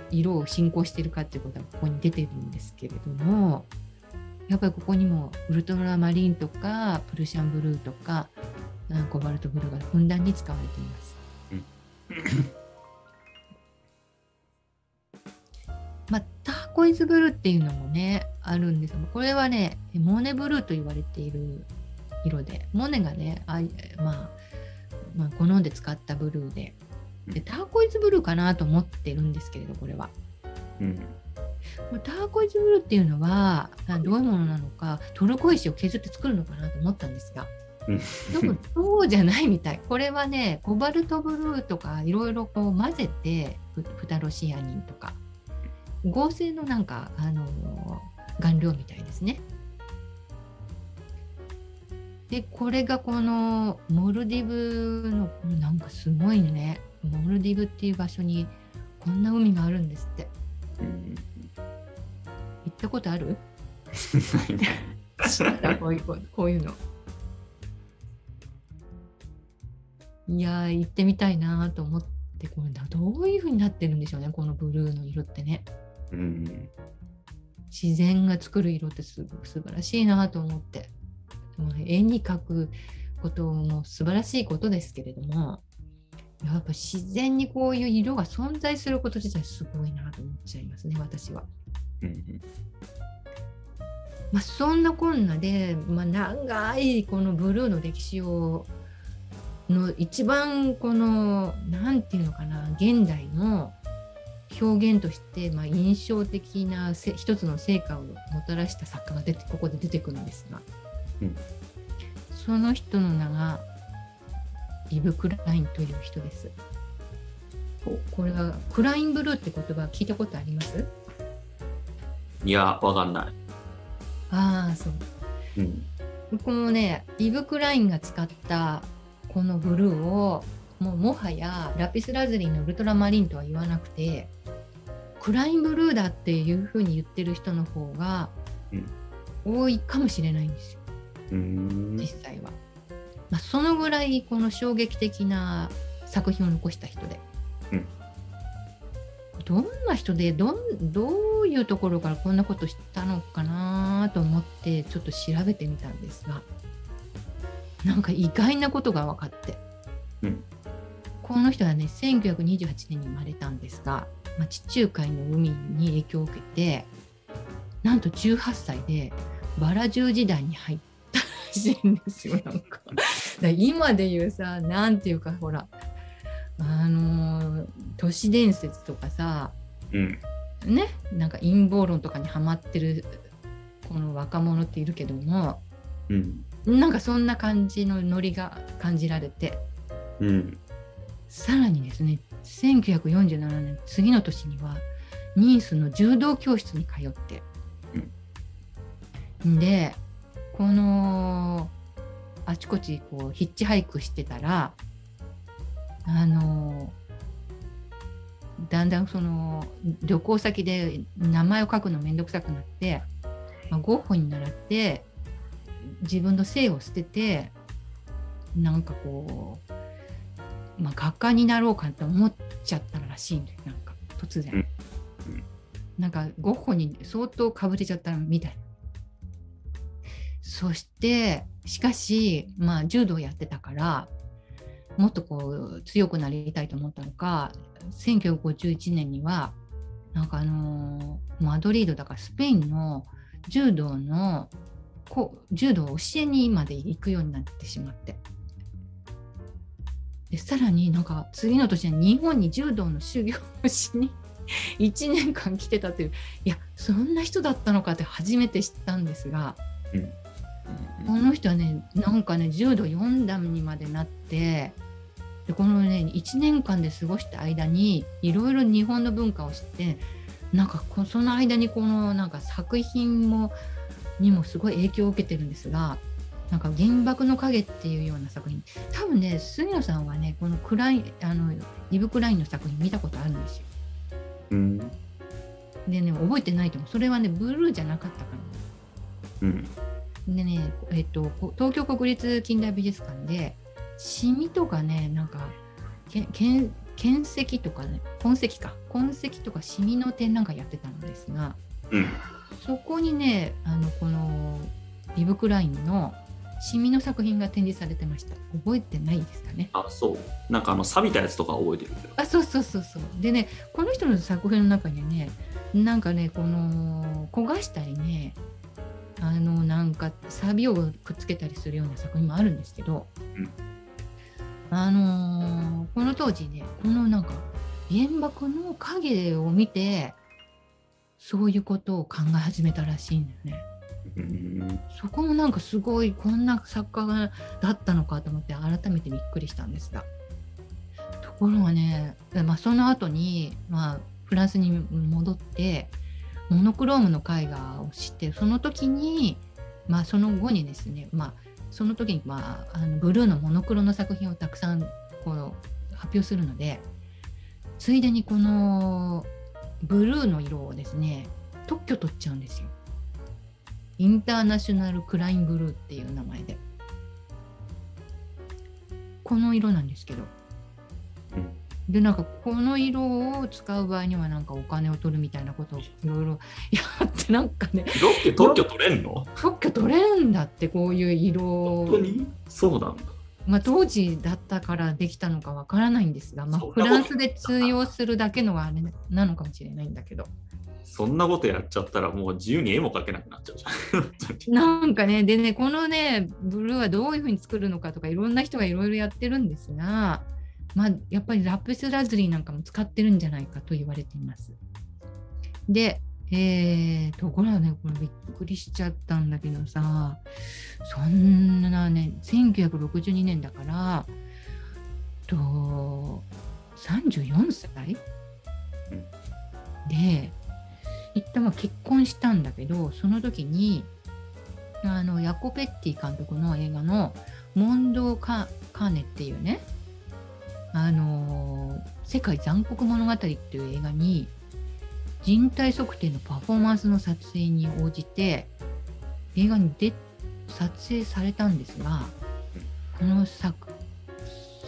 色を信仰してるかっていうことがここに出てるんですけれどもやっぱりここにもウルトラマリンとかプルシャンブルーとかあコバルトブルーがふんだんに使われています。まあ、ターコイズブルーっていうのもねあるんですがこれはねモネブルーと言われている色でモネがねあい、まあ、まあ好んで使ったブルーででターコイズブルーかなと思ってるんですけれどこれは。うんターコイズブルーっていうのはあどういうものなのかトルコ石を削って作るのかなと思ったんですが。うん。でもそうじゃないみたい。これはねコバルトブルーとかいろいろこう混ぜてフフタロシアニンとか。合成のなんかあの顔料みたいですね。でこれがこのモルディブのなんかすごいね。モルディブっていう場所にこんな海があるんですって。うん行ったことある？ないね。こういうこういうの。いやー行ってみたいなと思ってこれだどういう風になってるんでしょうねこのブルーの色ってね。うん。自然が作る色ってす素晴らしいなと思って。絵に描くことも素晴らしいことですけれどもやっぱ自然にこういう色が存在すること自体すごいなと思っちゃいますね私は。うんまあ、そんなこんなで、まあ、長いこのブルーの歴史をの一番この何て言うのかな現代の表現として、まあ、印象的なせ一つの成果をもたらした作家が出てここで出てくるんですが、うん。その人の名がイブ・クラインという人です。ここれはクラインブルーって言葉聞いたことあります？いやわかんない。ああそう。うん。このねイブ・クラインが使ったこのブルーをもうもはやラピスラズリのウルトラマリンとは言わなくてクラインブルーだっていうふうに言ってる人の方が多いかもしれないんですよ。うん。実際は。まあ、そのぐらいこの衝撃的な作品を残した人で。うんどんな人でどんどういうところからこんなことしたのかなと思ってちょっと調べてみたんですがなんか意外なことが分かって、うん。この人はね1928年に生まれたんですが、まあ、地中海の海に影響を受けてなんと18歳でバラ銃時代に入ったらしいんですよ。なんか。だから今で言うさなんていうかほらあのー都市伝説とかさうん。ねなんか陰謀論とかにハマってるこの若者っているけどもうん。なんかそんな感じのノリが感じられて。うん。さらにですね1947年次の年にはニースの柔道教室に通って、でこのあちこちこうヒッチハイクしてたらあのだんだんその旅行先で名前を書くのめんどくさくなって、まあ、ゴッホに習って自分の性を捨ててなんかこう、まあ、画家になろうかと思っちゃったらしいんだよなんか突然、うん。うん。なんかゴッホに相当かぶれちゃったみたいな。そしてしかしまあ柔道やってたからもっとこう強くなりたいと思ったのか1951年にはなんかあのーマドリードだからスペインの柔道のこう柔道を教えにまで行くようになってしまって。でさらになんか次の年に日本に柔道の修行をしに1年間来てたといういやそんな人だったのかって初めて知ったんですが、うん。うんこの人はねなんかね重度4段にまでなってでこのね1年間で過ごした間にいろいろ日本の文化を知ってなんかこその間にこのなんか作品もにもすごい影響を受けてるんですがなんか原爆の影っていうような作品多分ね杉野さんはねこのクラインあのイブ・クラインの作品見たことあるんですよ。うんでね覚えてないと思うそれはねブルーじゃなかったかな。うんでね、えっと、こ東京国立近代美術館でシミとかねなんかけけん剣石とかね痕跡か。痕跡とかシミの展覧会やってたんですがうん。そこにねあのこのイブ・クラインのシミの作品が展示されてました。覚えてないですかね？あそう。なんかあの錆びたやつとか覚えてるあそうそうそうそう。でねこの人の作品の中にはねなんかねこの焦がしたりねあのなんかサビをくっつけたりするような作品もあるんですけど、うんあのーこの当時ねこのなんか原爆の影を見てそういうことを考え始めたらしいんだよね。うんそこもなんかすごいこんな作家がだったのかと思って改めてびっくりしたんですがところがね、まあ、その後にまあフランスに戻ってモノクロームの絵画をしてその時にまあその後にですねまあその時にまああのブルーのモノクロの作品をたくさんこう発表するのでついでにこのブルーの色をですね特許取っちゃうんですよ。インターナショナルクラインブルーっていう名前で。この色なんですけど。うんで、なんかこの色を使う場合にはなんかお金を取るみたいなことをいろいろ やってなんかね、色って特許取れんの？特許取れるんだってこういう色本当に？そうなんだ。まあ、当時だったからできたのかわからないんですが、まあ、フランスで通用するだけのあれなのかもしれないんだけど。そんなことやっちゃったらもう自由に絵も描けなくなっちゃうじゃん。なんかね、でね、このね、ブルーはどういうふうに作るのかとか、いろんな人がいろいろやってるんですが、まあ、やっぱりラピスラズリなんかも使ってるんじゃないかと言われています。で、えー、ところがね、これびっくりしちゃったんだけどさ、そんなね、1962年だから、と、34歳？で、一旦ま結婚したんだけど、その時に、あのヤコ・ペッティ監督の映画の「モンドーカ・カーネ」っていうねあのー世界残酷物語っていう映画に人体測定のパフォーマンスの撮影に応じて映画にで撮影されたんですがこの作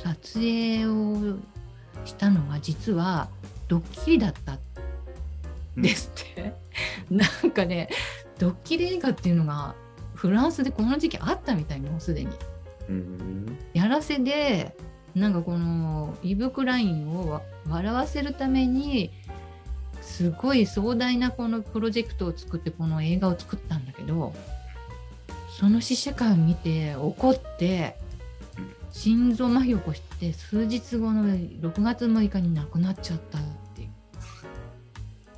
撮影をしたのは実はドッキリだった。ですって、なんかねドッキリ映画っていうのがフランスでこの時期あったみたいもうすでに。うん。やらせでなんかこのイブ・クラインを笑わせるためにすごい壮大なこのプロジェクトを作ってこの映画を作ったんだけどその試写会を見て怒って心臓麻痺を起こして数日後の6月6日に亡くなっちゃったっていう。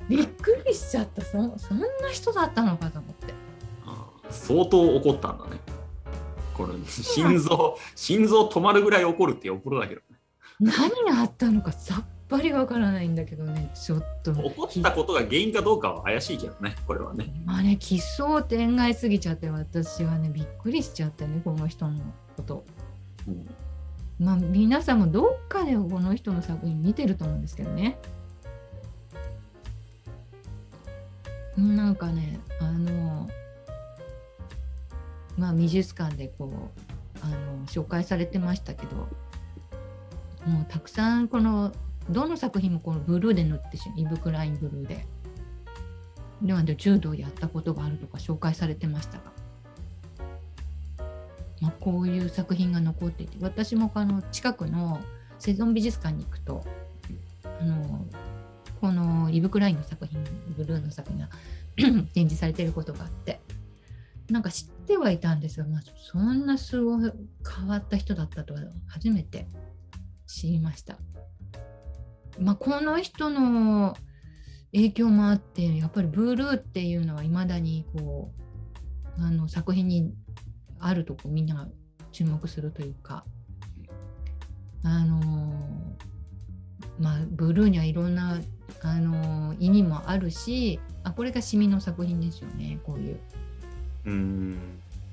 びっくりしちゃった。そそんな人だったのかと思って。相当怒ったんだね。これ心臓心臓止まるぐらい怒るってよっぽどだけどね。何があったのかさっぱりわからないんだけどね。ちょっと怒ったことが原因かどうかは怪しいけどねこれはね。まあね奇想天外すぎちゃって私はねびっくりしちゃってねこの人のこと。うん。まあ皆さんもどっかでこの人の作品見てると思うんですけどね。なんかねあのまあ美術館でこうあの紹介されてましたけどもうたくさんこのどの作品もこのブルーで塗ってしイブ・クラインブルーで。ではで柔道やったことがあるとか紹介されてましたが、まあ、こういう作品が残っていて私もあの近くのセゾン美術館に行くとあのこのイブ・クラインの作品ブルーの作品が 展示されていることがあってなんか知ってはいたんですが、まあ、そんなすごい変わった人だったとは初めて知りました。まあ、この人の影響もあってやっぱりブルーっていうのはいまだにこうあの作品にあるとこみんなが注目するというかあのまあブルーにはいろんなあの意味もあるしあこれがシミの作品ですよねこういう。うん。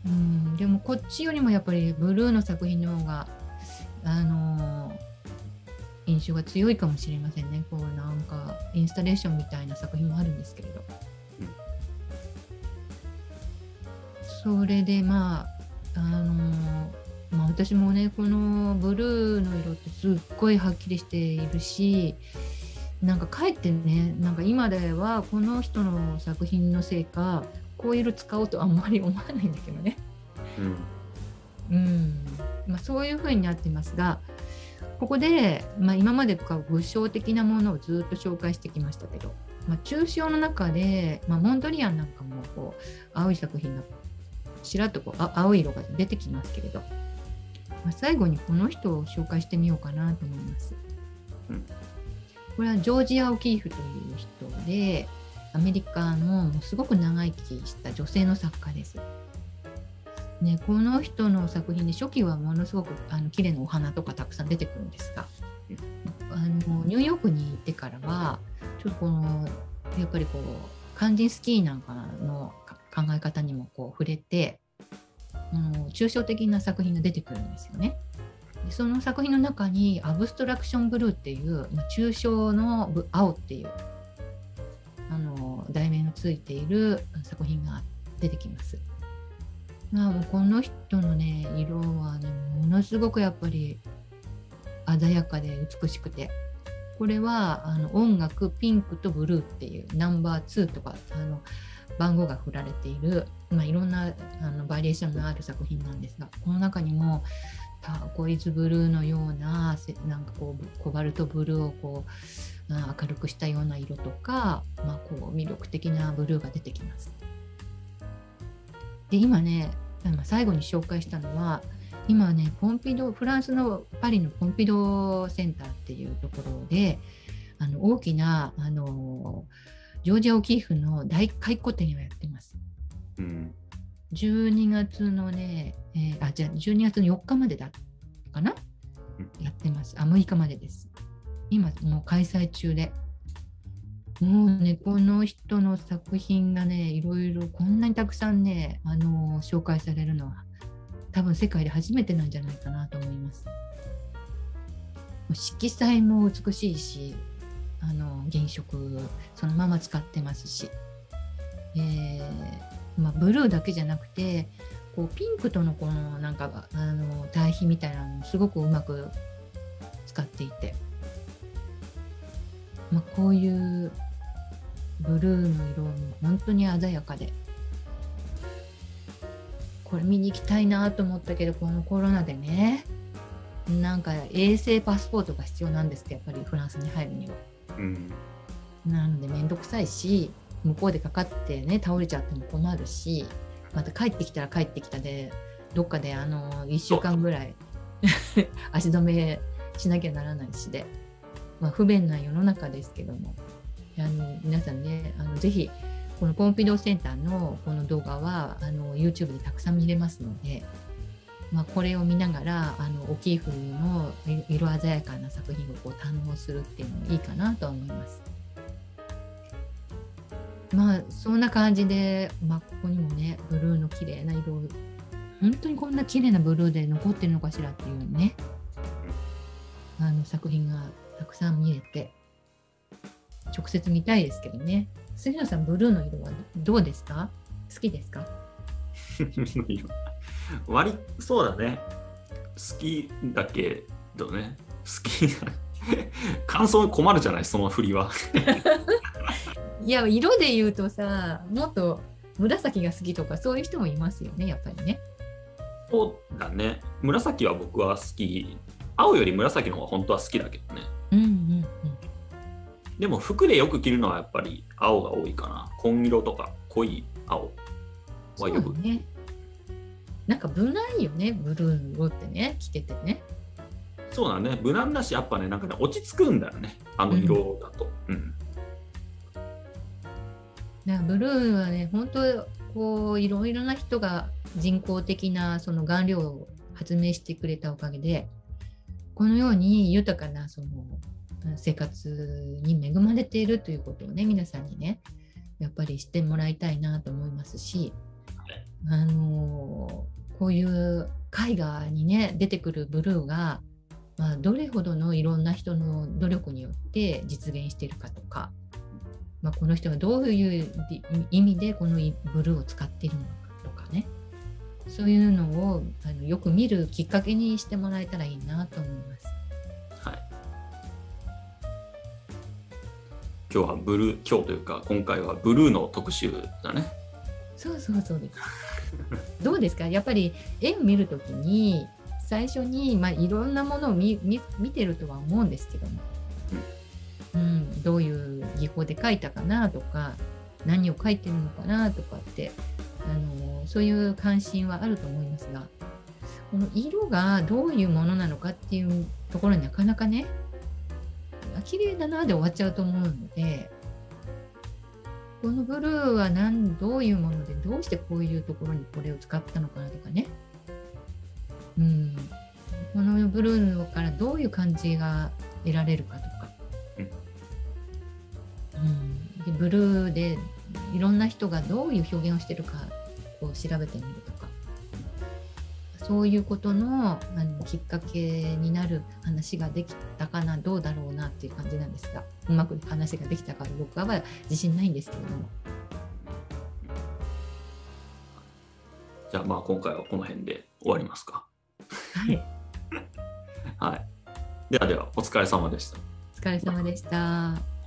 うん。でもこっちよりもやっぱりブルーの作品の方があの印象が強いかもしれませんね。こうなんかインスタレーションみたいな作品もあるんですけれど、うん、それでまああのまあ、私もねこのブルーの色ってすっごいはっきりしているしなんかかえってねなんか今ではこの人の作品のせいかこういう色使おうとあんまり思わないんだけどね。うん、うんまあ、そういうふうになってますがここで、まあ、今まで武将的なものをずっと紹介してきましたけど、まあ、抽象の中で、まあ、モンドリアンなんかもこう青い作品がちらっとこう青い色が出てきますけれど、まあ、最後にこの人を紹介してみようかなと思います。うん、これはジョージア・オキーフという人でアメリカのすごく長生きした女性の作家です。ね、この人の作品で初期はものすごくあの綺麗なお花とかたくさん出てくるんですがあのニューヨークに行ってからはちょっとこのやっぱりこう肝心スキーなんかの考え方にもこう触れてあの抽象的な作品が出てくるんですよね。でその作品の中にアブストラクションブルーっていう抽象の青っていうあの題名のついている作品が出てきます。まあ、もうこの人のね色はねものすごくやっぱり鮮やかで美しくてこれはあの音楽ピンクとブルーっていうナンバー2とかあの番号が振られている、まあ、いろんなあのバリエーションのある作品なんですがこの中にもターコイズブルーのようななんかこうコバルトブルーをこう明るくしたような色とか、まあ、こう魅力的なブルーが出てきます。で今ね最後に紹介したのは今ねポンピドフランスのパリのポンピドセンターっていうところであの大きなあのジョージア・オキーフの大回顧展をやってます。うん、12月のね、えー、あじゃあ12月の4日までだかな、うん、やってます。あ6日までです。今もう開催中で。もうね、この人の作品がね、いろいろこんなにたくさんね、あの紹介されるのは、多分世界で初めてなんじゃないかなと思います。色彩も美しいし、あの原色そのまま使ってますし、えー、まあ、ブルーだけじゃなくてこうピンクとのこのなんかあの対比みたいなのもすごくうまく使っていて。まあ、こういうブルーの色も本当に鮮やかでこれ見に行きたいなと思ったけどこのコロナでねなんか衛生パスポートが必要なんですってやっぱりフランスに入るには。うん、なので面倒くさいし向こうでかかってね倒れちゃっても困るしまた帰ってきたら帰ってきたでどっかであの1週間ぐらい 足止めしなきゃならないしで。まあ、不便な世の中ですけどもあの皆さんねあのぜひこのポンピドーセンターのこの動画はあの YouTube でたくさん見れますので、まあ、これを見ながらあのオキーフの色鮮やかな作品をこう堪能するっていうのもいいかなと思います。まあそんな感じで、まあ、ここにもねブルーの綺麗な色本当にこんな綺麗なブルーで残ってるのかしらっていうねあの作品がたくさん見えて直接見たいですけどね。杉野さんブルーの色はどうですか？好きですか？割そうだね。好きだけどね。好き感想困るじゃない？その振りは。いや色で言うとさもっと紫が好きとかそういう人もいますよねやっぱりね。そうだね。紫は僕は好き。青より紫の方が本当は好きだけどね。うんうんうん、でも服でよく着るのはやっぱり青が多いかな。紺色とか濃い青はよく。ね、なんか無難よね、ブルーの色ってね、着ててね。そうだね、無難だし、やっぱね、なんかね、落ち着くんだよね、あの色だと。うん、うん、ブルーはね本当こういろいろな人が人工的なその顔料を発明してくれたおかげでこのように豊かなその生活に恵まれているということをね皆さんにねやっぱり知ってもらいたいなと思いますし、あのこういう絵画にね出てくるブルーが、まあ、どれほどのいろんな人の努力によって実現しているかとか、まあ、この人はどういう意味でこのブルーを使っているのかそういうのをあのよく見るきっかけにしてもらえたらいいなと思います。はい、今日はブルー今日というか今回はブルーの特集だね。そうそうそうです。どうですか？やっぱり絵を見るときに最初に、まあ、いろんなものを見見見てるとは思うんですけども、うん、どういう技法で描いたかなとか何を描いてるのかなとかってあのそういう関心はあると思いますがこの色がどういうものなのかっていうところになかなかね綺麗だなで終わっちゃうと思うのでこのブルーは何どういうものでどうしてこういうところにこれを使ったのかなとかね。うん。このブルーからどういう感じが得られるかとか、うん、でブルーでいろんな人がどういう表現をしてるかを調べてみるとかそういうことのあのきっかけになる話ができたかなどうだろうなっていう感じなんですがうまく話ができたか僕は自信ないんですけれども。じゃあまあ今回はこの辺で終わりますか。はい。はい。ではではお疲れ様でした。お疲れ様でした。